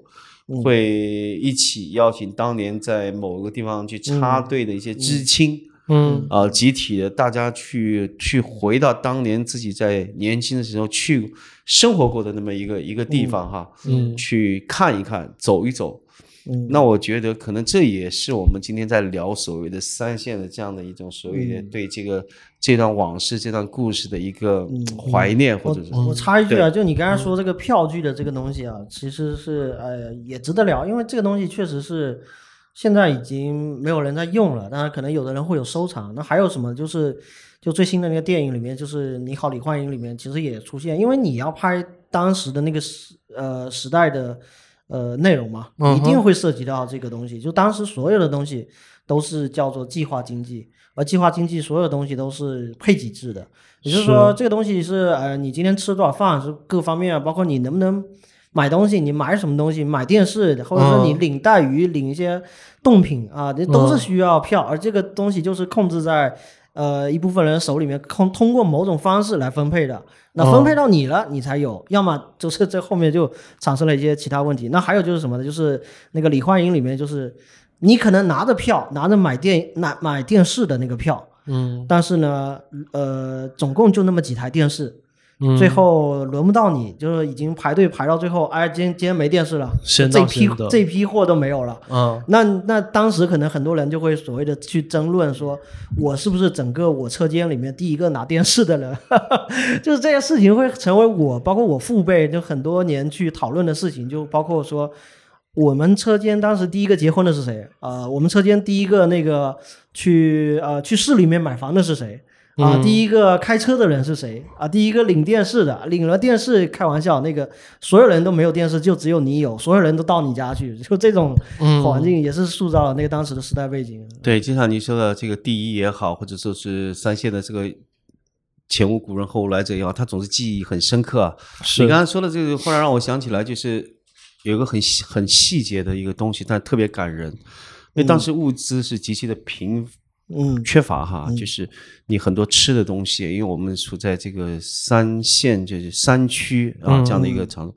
会一起邀请当年在某个地方去插队的一些知青，嗯，啊，集体的大家去去回到当年自己在年轻的时候去生活过的那么一个一个地方哈，嗯，去看一看，走一走。那我觉得可能这也是我们今天在聊所谓的三线的这样的一种所谓的对这个这段往事、这段故事的一个怀念，或者是我插一句啊，就你刚才说这个票据的这个东西啊，其实是呃也值得聊，因为这个东西确实是现在已经没有人在用了，当然可能有的人会有收藏。那还有什么？就是就最新的那个电影里面，就是《你好，李焕英》里面，其实也出现，因为你要拍当时的那个时呃时代的。呃，内容嘛，一定会涉及到这个东西。就当时所有的东西都是叫做计划经济，而计划经济所有东西都是配给制的，也就是说，这个东西是呃，你今天吃多少饭是各方面啊，包括你能不能买东西，你买什么东西，买电视，或者说你领带鱼、领一些冻品啊，这都是需要票，而这个东西就是控制在。呃，一部分人手里面通通过某种方式来分配的，那分配到你了，你才有；要么就是这后面就产生了一些其他问题。那还有就是什么呢？就是那个李焕英里面，就是你可能拿着票，拿着买电买买电视的那个票，嗯，但是呢，呃，总共就那么几台电视。最后轮不到你，就是已经排队排到最后，哎，今天今天没电视了，这批这批货都没有了。嗯，那那当时可能很多人就会所谓的去争论，说我是不是整个我车间里面第一个拿电视的人？就是这些事情会成为我，包括我父辈，就很多年去讨论的事情，就包括说我们车间当时第一个结婚的是谁？啊，我们车间第一个那个去呃去市里面买房的是谁？啊，第一个开车的人是谁？啊，第一个领电视的，领了电视，开玩笑，那个所有人都没有电视，就只有你有，所有人都到你家去，就这种环境也是塑造了那个当时的时代背景。对，就像你说的这个第一也好，或者说是三线的这个前无古人后无来者也好，他总是记忆很深刻。你刚才说的这个，忽然让我想起来，就是有一个很很细节的一个东西，但特别感人，因为当时物资是极其的贫。嗯，缺乏哈，就是你很多吃的东西，因为我们处在这个三线，就是山区啊这样的一个场，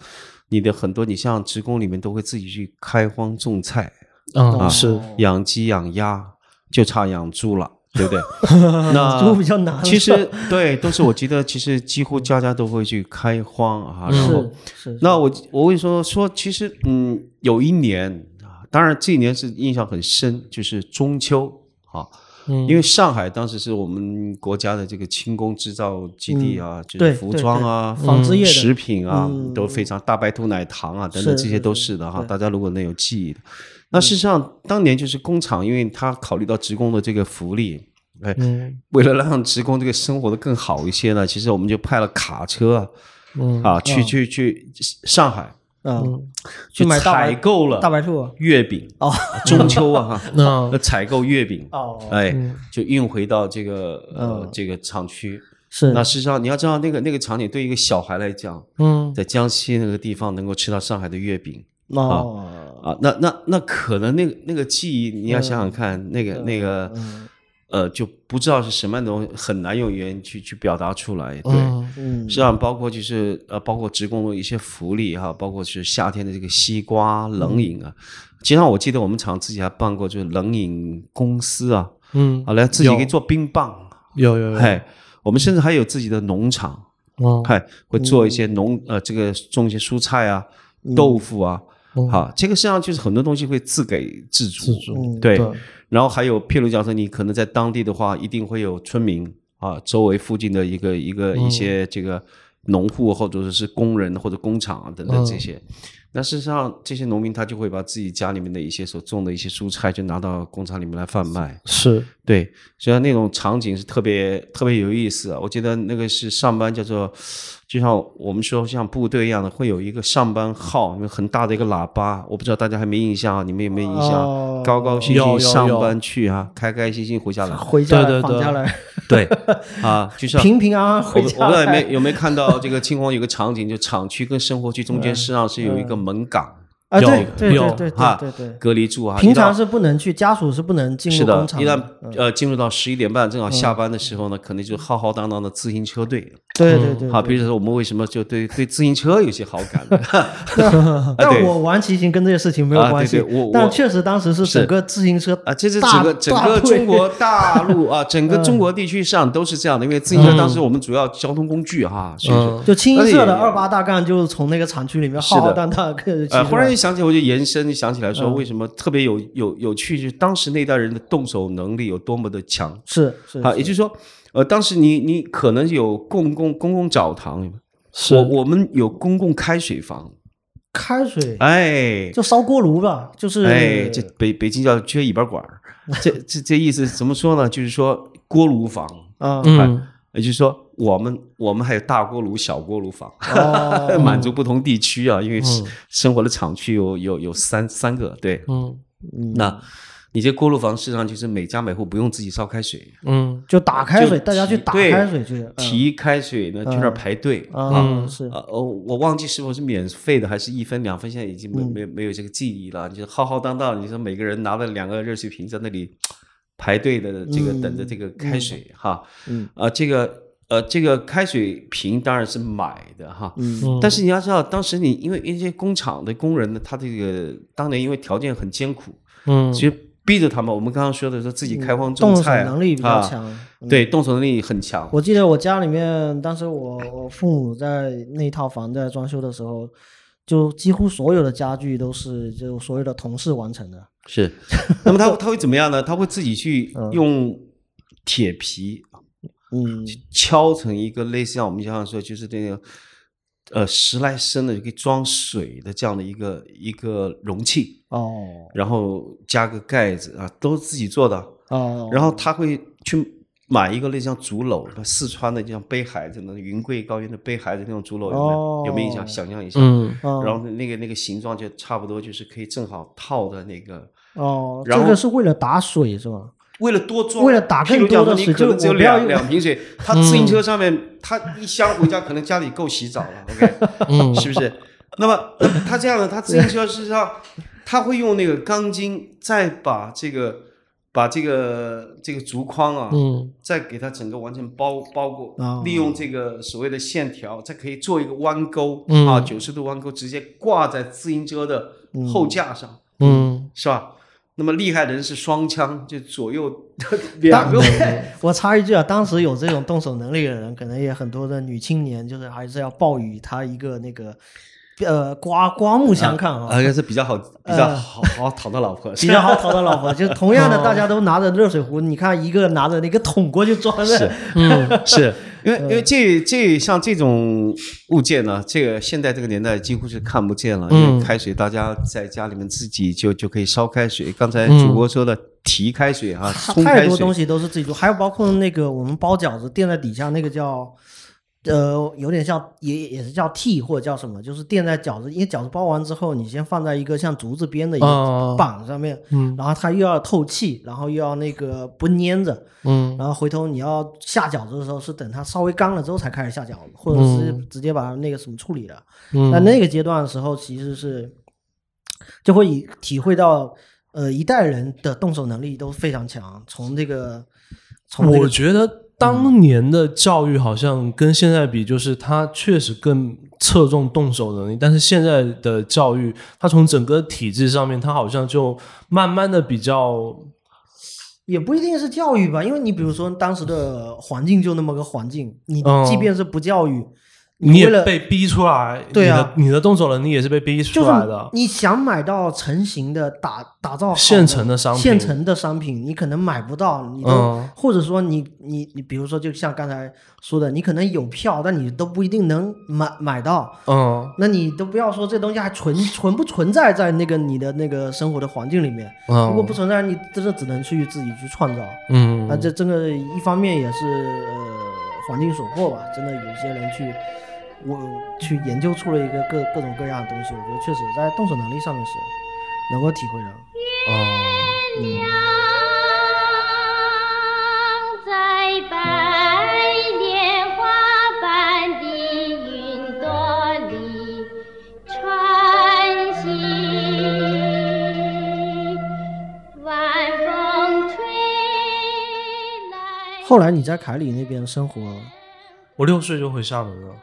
你的很多，你像职工里面都会自己去开荒种菜，啊是养鸡养鸭，就差养猪了，对不对？那猪比较难。其实对，都是我觉得，其实几乎家家都会去开荒啊。然后，那我我跟你说说，其实嗯，有一年啊，当然这一年是印象很深，就是中秋啊。因为上海当时是我们国家的这个轻工制造基地啊，就是服装啊、纺织业、食品啊都非常，大白兔奶糖啊等等这些都是的哈。大家如果能有记忆的，那事实上当年就是工厂，因为他考虑到职工的这个福利，哎，为了让职工这个生活的更好一些呢，其实我们就派了卡车，啊，去去去上海。嗯，去采购了大白兔。月饼哦，中秋啊哈，那采购月饼哦，哎，就运回到这个呃这个厂区是。那事实上你要知道，那个那个场景对一个小孩来讲，嗯，在江西那个地方能够吃到上海的月饼哦。啊，那那那可能那个那个记忆，你要想想看，那个那个呃，就不知道是什么样的东西，很难用语言去去表达出来。对，嗯，实际上包括就是呃，包括职工的一些福利哈，包括是夏天的这个西瓜冷饮啊。经常我记得我们厂自己还办过就是冷饮公司啊，嗯，好来自己可以做冰棒，有有有，嘿，我们甚至还有自己的农场，哦，嗨，会做一些农呃这个种一些蔬菜啊、豆腐啊。好，这个实际上就是很多东西会自给自足，自足对。然后还有，譬如讲说，你可能在当地的话，一定会有村民啊，周围附近的一个一个一些这个农户或者说是工人或者工厂啊等等这些。那事实上，这些农民他就会把自己家里面的一些所种的一些蔬菜，就拿到工厂里面来贩卖。是对，所以那种场景是特别特别有意思啊！我记得那个是上班叫做。就像我们说像部队一样的，会有一个上班号，有很大的一个喇叭。我不知道大家还没印象啊？你们有没有印象？高高兴兴上班去啊，开开心心回家来，回家来，放假来。对 啊，就是平平安安回家。我不知道有没有没有看到这个青黄有个场景，就厂区跟生活区中间实际上是有一个门岗。啊，对对对对对对，隔离住啊。平常是不能去，家属是不能进入工厂。一旦呃进入到十一点半，正好下班的时候呢，可能就浩浩荡荡的自行车队。对对对。好，比如说我们为什么就对 对自行车有些好感？但我玩骑行跟这些事情没有关系。我但确实当时是整个自行车啊，这是整个整个中国大陆啊，整个中国地区上都是这样的，因为自行车当时我们主要交通工具哈，就清一色的二八大杠就是从那个厂区里面浩浩荡荡的。呃，忽然一想起，我就延伸。你想起来说，为什么特别有有有趣？就是当时那代人的动手能力有多么的强，是是啊，也就是说，呃，当时你你可能有公共公共澡堂，是我我们有公共开水房，开水，哎，就烧锅炉吧，就是哎，这北北京叫缺尾巴管儿，这这这意思怎么说呢？就是说锅炉房啊，嗯，也就是说。我们我们还有大锅炉、小锅炉房，满足不同地区啊，因为生活的厂区有有有三三个，对，嗯，那你这锅炉房实际上就是每家每户不用自己烧开水，嗯，就打开水，大家去打开水去提开水呢，去那儿排队啊，是。呃，我忘记是否是免费的还是一分两分，现在已经没没没有这个记忆了，就是浩浩荡荡，你说每个人拿了两个热水瓶在那里排队的这个等着这个开水哈，嗯。啊这个。呃，这个开水瓶当然是买的哈，嗯，但是你要知道，当时你因为一些工厂的工人呢，他这个当年因为条件很艰苦，嗯，其实逼着他们。我们刚刚说的说自己开荒种菜，能力比较强，对，动手能力很强。我记得我家里面，当时我我父母在那套房在装修的时候，就几乎所有的家具都是就所有的同事完成的。是，那么他他会怎么样呢？他会自己去 用铁皮。嗯，敲成一个类似像我们经常说，就是那个呃十来升的可以装水的这样的一个一个容器哦，然后加个盖子啊，都是自己做的哦。然后他会去买一个类似像竹篓，四川的就像背孩子的云贵高原的背孩子那种竹篓，有没有？有没有印象？想象一下，嗯，然后那个那个形状就差不多，就是可以正好套的那个哦。这个是为了打水是吧？为了多装，为了打更多的水，可能只有两两瓶水。他自行车上面，他一箱回家，可能家里够洗澡了。OK，嗯是不是？那么他这样的？他自行车事实上，他会用那个钢筋，再把这个把这个这个竹筐啊，再给它整个完全包包裹，利用这个所谓的线条，再可以做一个弯钩啊，九十度弯钩，直接挂在自行车的后架上，嗯，是吧？那么厉害的人是双枪，就左右 两个。我插一句啊，当时有这种动手能力的人，可能也很多的女青年，就是还是要抱以他一个那个。呃，刮刮目相看啊，应该是比较好，比较好好讨到老婆，比较好讨到老婆。就同样的，大家都拿着热水壶，你看一个拿着那个桶过去装的，是，嗯，是因为因为这这像这种物件呢，这个现在这个年代几乎是看不见了。因为开水，大家在家里面自己就就可以烧开水。刚才主播说的提开水啊，太多东西都是自己做，还有包括那个我们包饺子垫在底下那个叫。呃，有点像，也也是叫屉或者叫什么，就是垫在饺子，因为饺子包完之后，你先放在一个像竹子编的一个板上面，嗯，然后它又要透气，然后又要那个不粘着，嗯，然后回头你要下饺子的时候，是等它稍微干了之后才开始下饺子，或者是直接把它那个什么处理了。那那个阶段的时候，其实是就会以体会到，呃，一代人的动手能力都非常强，从这个。我觉得。当年的教育好像跟现在比，就是他确实更侧重动手能力，但是现在的教育，它从整个体制上面，它好像就慢慢的比较，也不一定是教育吧，因为你比如说当时的环境就那么个环境，你即便是不教育。你也被逼出来，对啊，你的动手能力也是被逼出来的。你想买到成型的打打造现成的商品，现成的商品，你可能买不到，你都或者说你你你，比如说就像刚才说的，你可能有票，但你都不一定能买买到。嗯，那你都不要说这东西还存存不存在在那个你的那个生活的环境里面。嗯，如果不存在，你真的只能去自己去创造。嗯，那这这个一方面也是呃环境所迫吧，真的有些人去。我去研究出了一个各各种各样的东西，我觉得确实在动手能力上面是能够体会的。月亮在后来你在凯里那边生活，我六岁就回厦门了。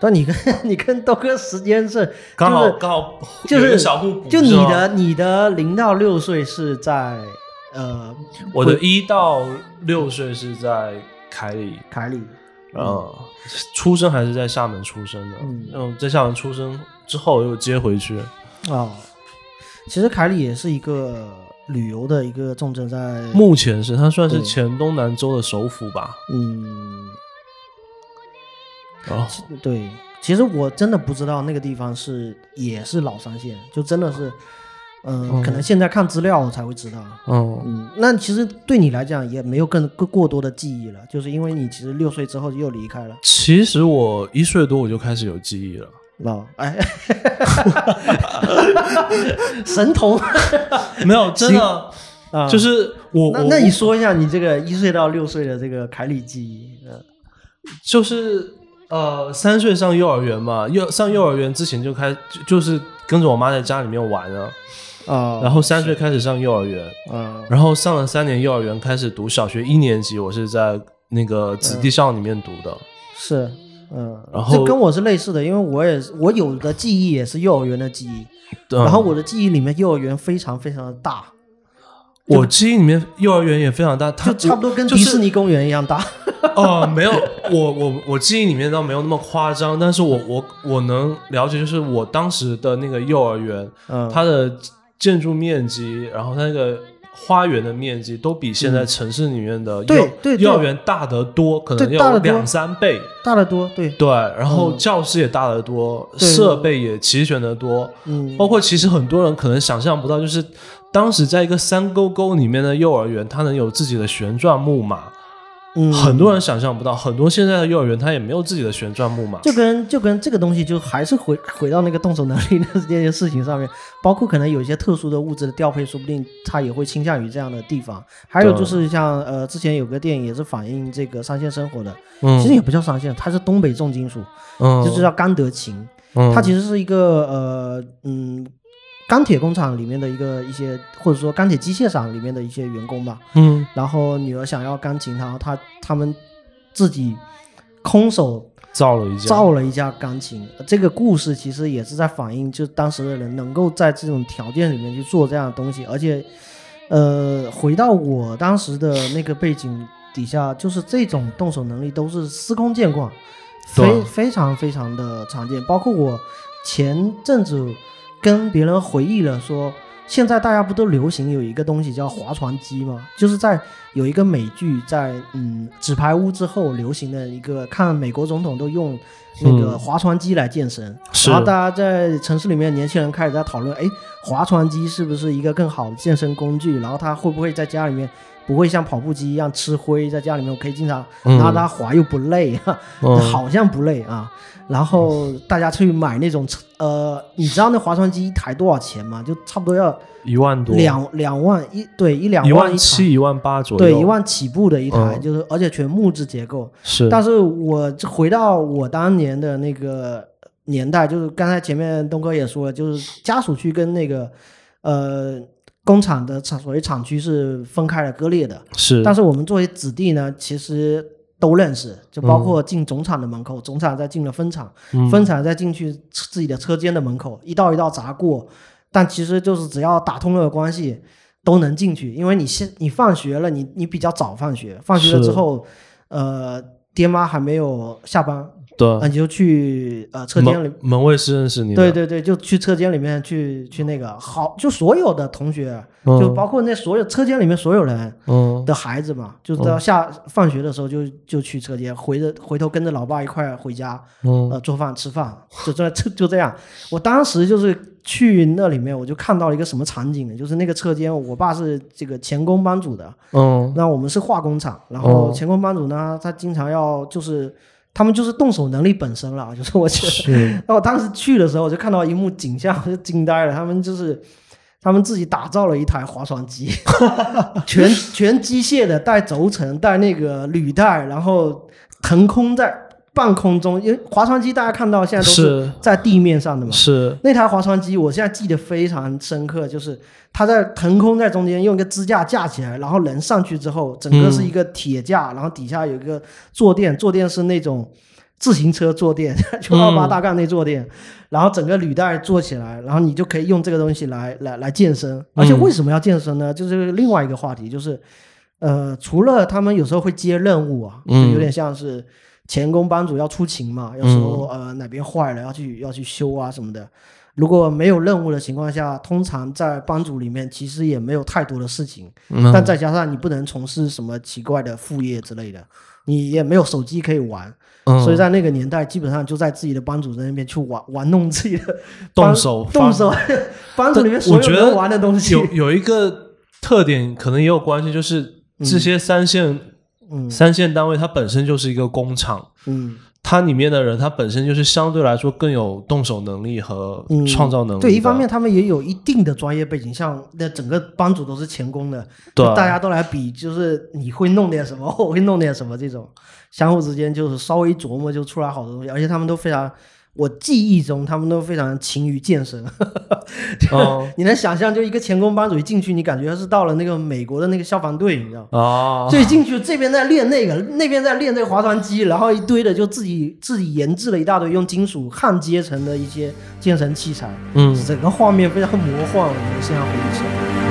但你跟 你跟豆哥时间是刚好刚好就是小互补，就你的你的零到六岁是在呃，我的一到六岁是在凯里。凯里，呃，出生还是在厦门出生的，嗯，在厦门出生之后又接回去。啊。其实凯里也是一个旅游的一个重镇，在目前是它算是前东南州的首府吧，嗯。哦，对，其实我真的不知道那个地方是也是老三线，就真的是，嗯，可能现在看资料才会知道。哦嗯，那其实对你来讲也没有更过过多的记忆了，就是因为你其实六岁之后又离开了。其实我一岁多我就开始有记忆了。哦，哎，神童，没有真的，就是我。那那你说一下你这个一岁到六岁的这个凯里记忆？嗯，就是。呃，三岁上幼儿园嘛，幼上幼儿园之前就开，就是跟着我妈在家里面玩啊，啊，然后三岁开始上幼儿园，嗯，然后上了三年幼儿园，开始读小学一年级，我是在那个子弟校里面读的，是，嗯，然后这跟我是类似的，因为我也是我有的记忆也是幼儿园的记忆，然后我的记忆里面幼儿园非常非常的大。我记忆里面幼儿园也非常大，它差不多跟迪士尼公园一样大。哦，没有，我我我记忆里面倒没有那么夸张，但是我我我能了解，就是我当时的那个幼儿园，它的建筑面积，然后它那个花园的面积，都比现在城市里面的幼幼儿园大得多，可能要两三倍，大得多，对。对。然后教室也大得多，设备也齐全得多，嗯，包括其实很多人可能想象不到，就是。当时在一个山沟沟里面的幼儿园，它能有自己的旋转木马，嗯，很多人想象不到。很多现在的幼儿园，它也没有自己的旋转木马。就跟就跟这个东西，就还是回回到那个动手能力的这件事情上面。包括可能有一些特殊的物质的调配，说不定它也会倾向于这样的地方。还有就是像呃，之前有个电影也是反映这个三线生活的，嗯，其实也不叫三线，它是东北重金属，嗯，就是叫甘德琴，嗯，它其实是一个呃嗯。钢铁工厂里面的一个一些，或者说钢铁机械厂里面的一些员工吧，嗯，然后女儿想要钢琴，然后他他们自己空手造了一架造了一架钢琴。这个故事其实也是在反映，就当时的人能够在这种条件里面去做这样的东西，而且，呃，回到我当时的那个背景底下，就是这种动手能力都是司空见惯，非非常非常的常见。包括我前阵子。跟别人回忆了说，现在大家不都流行有一个东西叫划船机吗？就是在有一个美剧在嗯纸牌屋之后流行的一个，看美国总统都用那个划船机来健身，然后大家在城市里面年轻人开始在讨论，哎，划船机是不是一个更好的健身工具？然后他会不会在家里面？不会像跑步机一样吃灰，在家里面我可以经常拿它滑又不累，好像不累啊。然后大家去买那种呃，你知道那划船机一台多少钱吗？就差不多要一万多，两两万一对一两万七一万八左右，对一万起步的一台，就是而且全木质结构。是，但是我回到我当年的那个年代，就是刚才前面东哥也说了，就是家属区跟那个呃。工厂的厂所谓厂区是分开了割裂的，是。但是我们作为子弟呢，其实都认识，就包括进总厂的门口，总厂再进了分厂，分厂再进去自己的车间的门口，一道一道砸过。但其实就是只要打通了关系，都能进去。因为你现你放学了，你你比较早放学，放学了之后，呃，爹妈还没有下班。对，你就去呃车间里，门卫是认识你。对对对，就去车间里面去去那个好，就所有的同学，就包括那所有车间里面所有人的孩子嘛，就到下放学的时候就就去车间，回着回头跟着老爸一块回家，呃做饭吃饭，就这就就这样。我当时就是去那里面，我就看到了一个什么场景呢？就是那个车间，我爸是这个钳工班主的，嗯，那我们是化工厂，然后钳工班主呢，他经常要就是。他们就是动手能力本身了，就是我觉得。那我当时去的时候，我就看到一幕景象，我就惊呆了。他们就是，他们自己打造了一台划船机，全全机械的，带轴承，带那个履带，然后腾空在。半空中，因为划船机大家看到现在都是在地面上的嘛。是那台划船机，我现在记得非常深刻，就是它在腾空在中间，用一个支架架起来，然后人上去之后，整个是一个铁架，然后底下有一个坐垫，坐垫是那种自行车坐垫，九二八大杠那坐垫，然后整个履带做起来，然后你就可以用这个东西来来来健身。而且为什么要健身呢？就是另外一个话题，就是呃，除了他们有时候会接任务啊，就有点像是。钳工帮主要出勤嘛，有时候呃哪边坏了要去要去修啊什么的。如果没有任务的情况下，通常在帮主里面其实也没有太多的事情。但再加上你不能从事什么奇怪的副业之类的，你也没有手机可以玩，所以在那个年代基本上就在自己的帮主任那边去玩玩弄自己的动手动手 班组里面所有人玩的东西。有有一个特点可能也有关系，就是这些三线。三线单位它本身就是一个工厂，嗯，它里面的人他本身就是相对来说更有动手能力和创造能力。对，一方面他们也有一定的专业背景，像那整个帮主都是钳工的，对，大家都来比，就是你会弄点什么，我会弄点什么，这种相互之间就是稍微琢磨就出来好多东西，而且他们都非常。我记忆中，他们都非常勤于健身。哦，你能想象，就一个钳工班主一进去，你感觉是到了那个美国的那个消防队，你知道吗？哦，就一进去，这边在练那个，那边在练这个划船机，然后一堆的就自己自己研制了一大堆用金属焊接成的一些健身器材。嗯，整个画面非常魔幻，我现在回忆起来。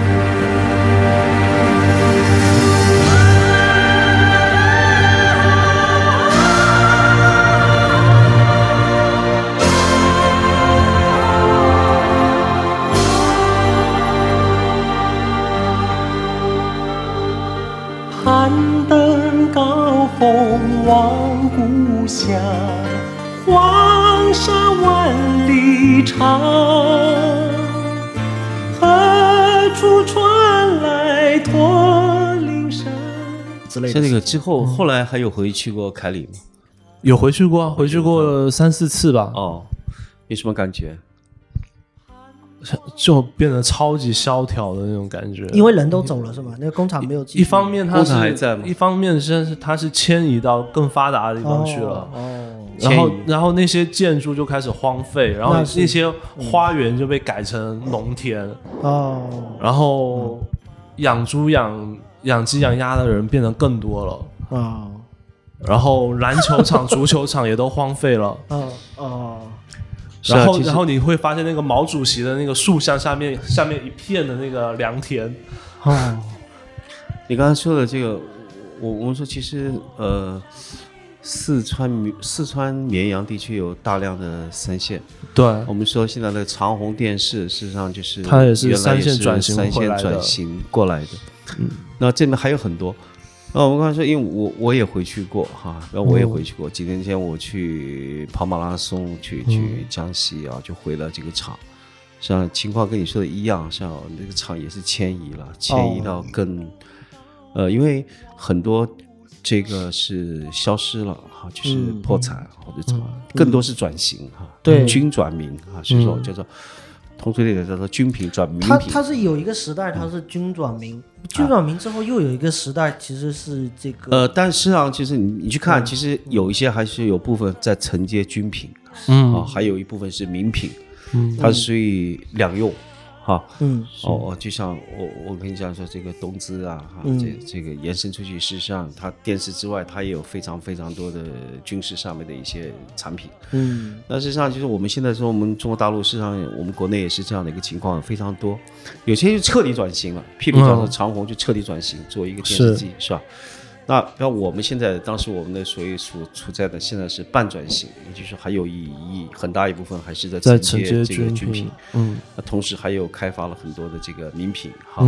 长，何处传来驼铃声？之类的。像那个之后，后来还有回去过凯里吗？有回去过，回去过三四次吧。哦，有什么感觉？就变得超级萧条的那种感觉，因为人都走了是吗？那个工厂没有。一方面它是还在一方面是它是迁移到更发达的地方去了。哦。然后然后那些建筑就开始荒废，然后那些花园就被改成农田。哦。然后养猪养养鸡养鸭的人变得更多了。啊。然后篮球场、足球场也都荒废了。嗯哦。然后，然后你会发现那个毛主席的那个塑像下面，下面一片的那个良田。哦，你刚才说的这个，我我们说其实呃，四川绵四川绵阳地区有大量的三线。对，我们说现在的长虹电视，事实上就是它也是三线转型三线转型过来的。嗯，那这边还有很多。啊，我刚才说，因为我我也回去过哈，然后我也回去过。几年前我去跑马拉松，去去江西啊，就回了这个厂。像情况跟你说的一样，像那个厂也是迁移了，迁移到更呃，因为很多这个是消失了哈，就是破产或者怎么，更多是转型哈，对，军转民哈，是说叫做。通俗一点叫做军品转民品。它它是有一个时代，它是军转民，军转民之后又有一个时代，其实是这个。呃，但实际上，其实你你去看，其实有一些还是有部分在承接军品，嗯啊，还有一部分是民品，嗯，它是属于两用，哈，嗯，哦哦，就像我我跟你讲说这个东芝啊，哈，这这个延伸出去，事实上它电视之外，它也有非常非常多的军事上面的一些产品，嗯，那事实上就是我们现在说我们中国大陆，事实上我们国内也是这样的一个情况非常多，有些就彻底转型了，譬如讲说长虹就彻底转型做一个电视机，是吧？那那我们现在当时我们的所以所处在的现在是半转型，也就是还有一一很大一部分还是在承接这个军品，嗯，那同时还有开发了很多的这个名品哈，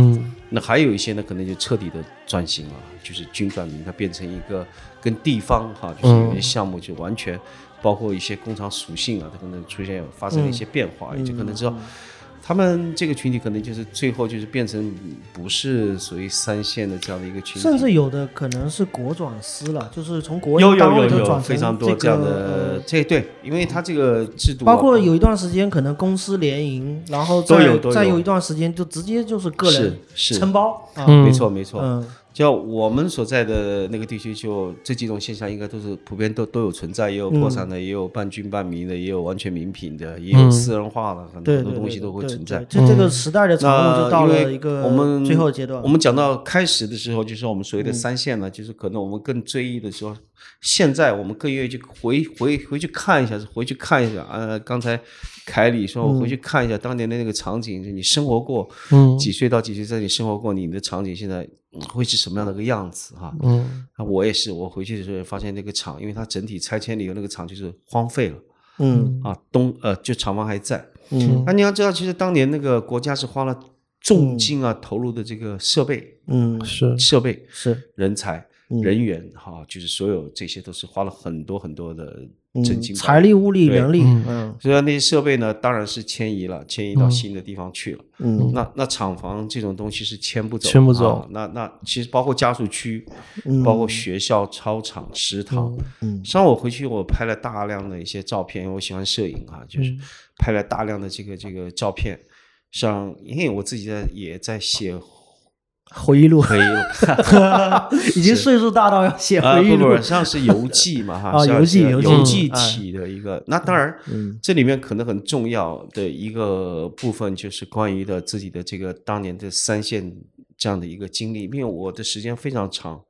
那还有一些呢可能就彻底的转型了，就是军转民，它变成一个跟地方哈，就是有些项目就完全包括一些工厂属性啊，它可能出现发生了一些变化，也就可能知道。他们这个群体可能就是最后就是变成不是属于三线的这样的一个群体，甚至有的可能是国转私了，就是从国有有有有非常多这样的这对，因为他这个制度包括有一段时间可能公司联营，然后再再有一段时间就直接就是个人承包，没错没错。就我们所在的那个地区，就这几种现象应该都是普遍都都有存在，也有破产的，也有半军半民的，也有完全民品的，也有私人化的，很多东西都会存在。就这个时代的产物就到了一个我们最后阶段。我们讲到开始的时候，就是我们所谓的三线呢，就是可能我们更追忆的时候，现在我们更愿意去回回回去看一下，回去看一下。呃，刚才凯里说，我回去看一下当年的那个场景，你生活过，几岁到几岁在你生活过，你的场景现在。会是什么样的个样子哈？嗯，啊，我也是，我回去的时候发现那个厂，因为它整体拆迁以后，那个厂就是荒废了。嗯，啊，东呃，就厂房还在。嗯，那你要知道，其实当年那个国家是花了重金啊，投入的这个设备，嗯，是设备是人才。人员哈，就是所有这些都是花了很多很多的真金财力、物力、人力。嗯，所以那些设备呢，当然是迁移了，迁移到新的地方去了。嗯，那那厂房这种东西是迁不走，迁不走。那那其实包括家属区，嗯包括学校、操场、食堂。嗯，上我回去，我拍了大量的一些照片，因为我喜欢摄影啊，就是拍了大量的这个这个照片。像因为我自己在也在写。回忆录，回忆录，已经岁数大到要写回忆录，像是游记嘛哈，啊，游记，游记。体的一个。那当然，这里面可能很重要的一个部分就是关于的自己的这个当年的三线这样的一个经历，因为我的时间非常长。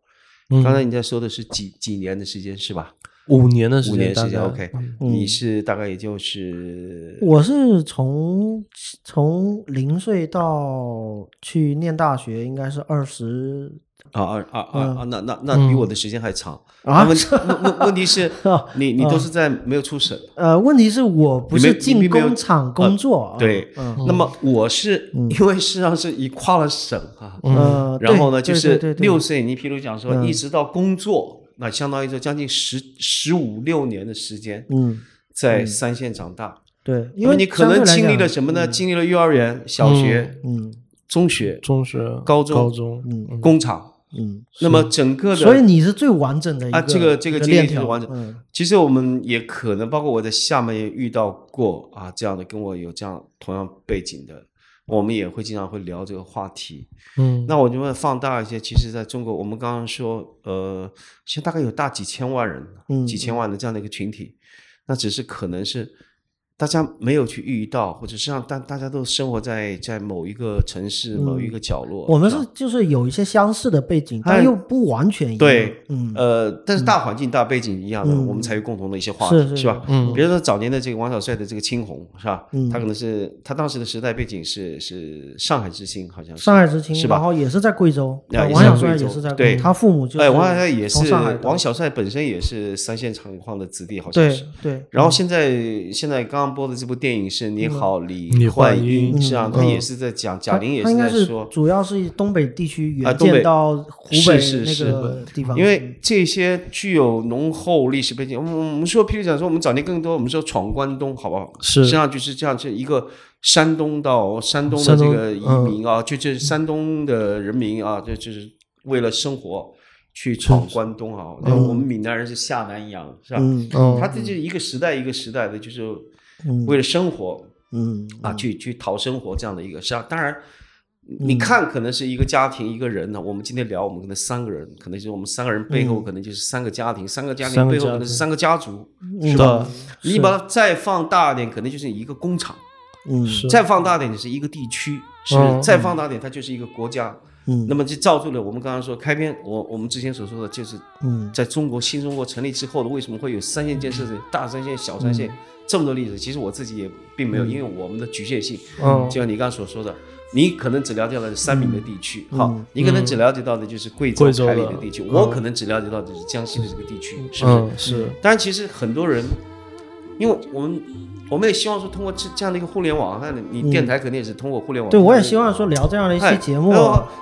刚才你在说的是几几年的时间是吧？五年的时间，五年时间，OK。你是大概也就是，我是从从零岁到去念大学，应该是二十啊二二二啊，那那那比我的时间还长。啊。问问问题是，你你都是在没有出省？呃，问题是我不是进工厂工作，对。那么我是因为实际上是已跨了省啊，嗯，然后呢，就是六岁，你譬如讲说，一直到工作。那相当于说将近十十五六年的时间，嗯，在三线长大，对，因为你可能经历了什么呢？经历了幼儿园、小学，嗯，中学、中学、高中、高中，嗯，工厂，嗯，那么整个的，所以你是最完整的啊，这个这个经历是完整。其实我们也可能包括我在厦门也遇到过啊，这样的跟我有这样同样背景的。我们也会经常会聊这个话题，嗯，那我就会放大一些。其实，在中国，我们刚刚说，呃，现在大概有大几千万人，嗯，几千万的这样的一个群体，那只是可能是。大家没有去遇到，或者是让大大家都生活在在某一个城市某一个角落。我们是就是有一些相似的背景，但又不完全一样。对，嗯，呃，但是大环境大背景一样的，我们才有共同的一些话题，是吧？嗯，比如说早年的这个王小帅的这个青红，是吧？嗯，他可能是他当时的时代背景是是上海之星，好像是上海之星，是吧？然后也是在贵州，王小帅也是在对，他父母就哎，王小帅也是王小帅本身也是三线厂矿的子弟，好像是对。然后现在现在刚刚播的这部电影。是你好，李焕英是啊，他也是在讲贾玲也是在说，主要是东北地区远见到湖北那个地方，因为这些具有浓厚历史背景。我们我们说，譬如讲说，我们早年更多，我们说闯关东，好不好？是，实际上就是这样，就一个山东到山东的这个移民啊，就就是山东的人民啊，这就是为了生活去闯关东啊。那我们闽南人是下南洋，是吧？嗯，他这就一个时代一个时代的，就是。为了生活，嗯啊，去去讨生活这样的一个，实际上当然，你看可能是一个家庭一个人呢。我们今天聊，我们可能三个人，可能就是我们三个人背后可能就是三个家庭，三个家庭背后可能是三个家族，是吧？你把它再放大一点，可能就是一个工厂，嗯，再放大点，就是一个地区，是再放大点，它就是一个国家。嗯，那么就造就了我们刚刚说开篇，我我们之前所说的就是，嗯，在中国新中国成立之后的，为什么会有三线建设的大三线、小三线这么多例子？其实我自己也并没有，因为我们的局限性，嗯，就像你刚刚所说的，你可能只了解到的三明的地区，好，你可能只了解到的就是贵州开里的地区，我可能只了解到的是江西的这个地区，是不是？是。当然，其实很多人，因为我们。我们也希望说，通过这这样的一个互联网，那你电台肯定也是通过互联网。对，我也希望说聊这样的一些节目。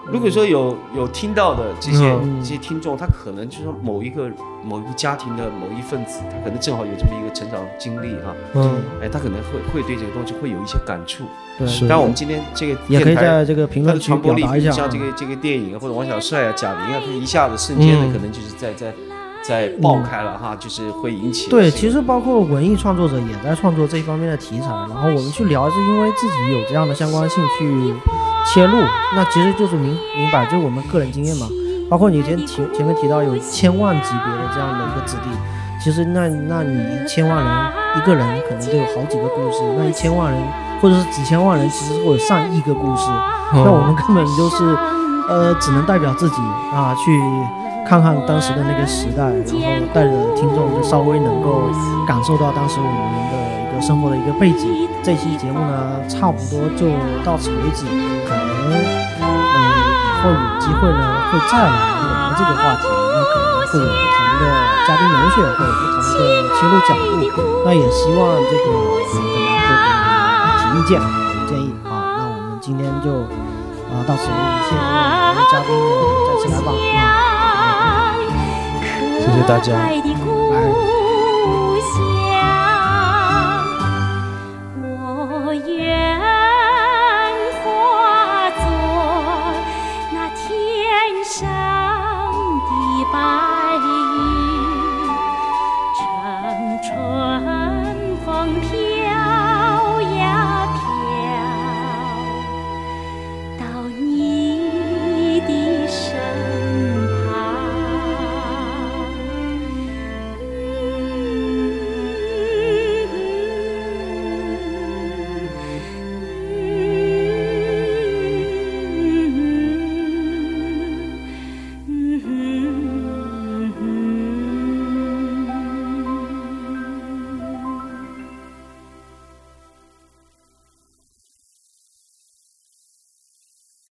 如果说有有听到的这些这些听众，他可能就是说某一个某一个家庭的某一份子，他可能正好有这么一个成长经历哈。嗯。哎，他可能会会对这个东西会有一些感触。对。但，我们今天这个也可以在这个评论区传播力。像这个这个电影或者王小帅啊、贾玲啊，他一下子瞬间的可能就是在在。在爆开了哈，就是会引起对，其实包括文艺创作者也在创作这一方面的题材，然后我们去聊，是因为自己有这样的相关性去切入，那其实就是明明白，就是我们个人经验嘛。包括你前前前面提到有千万级别的这样的一个子弟，其实那那你一千万人一个人可能就有好几个故事，那一千万人或者是几千万人，其实会有上亿个故事，那我们根本就是呃只能代表自己啊去。看看当时的那个时代，然后带着听众就稍微能够感受到当时我们的一个生活的一个背景。这期节目呢，差不多就到此为止。可能，嗯，以后有机会呢，会再来聊这个话题。那可能会有不同的嘉宾人选，会有不同的切入角度。那也希望这个大家会提意见、建议。好，那我们今天就啊到此为止，谢谢我们的嘉宾再次来访。谢谢大家。拜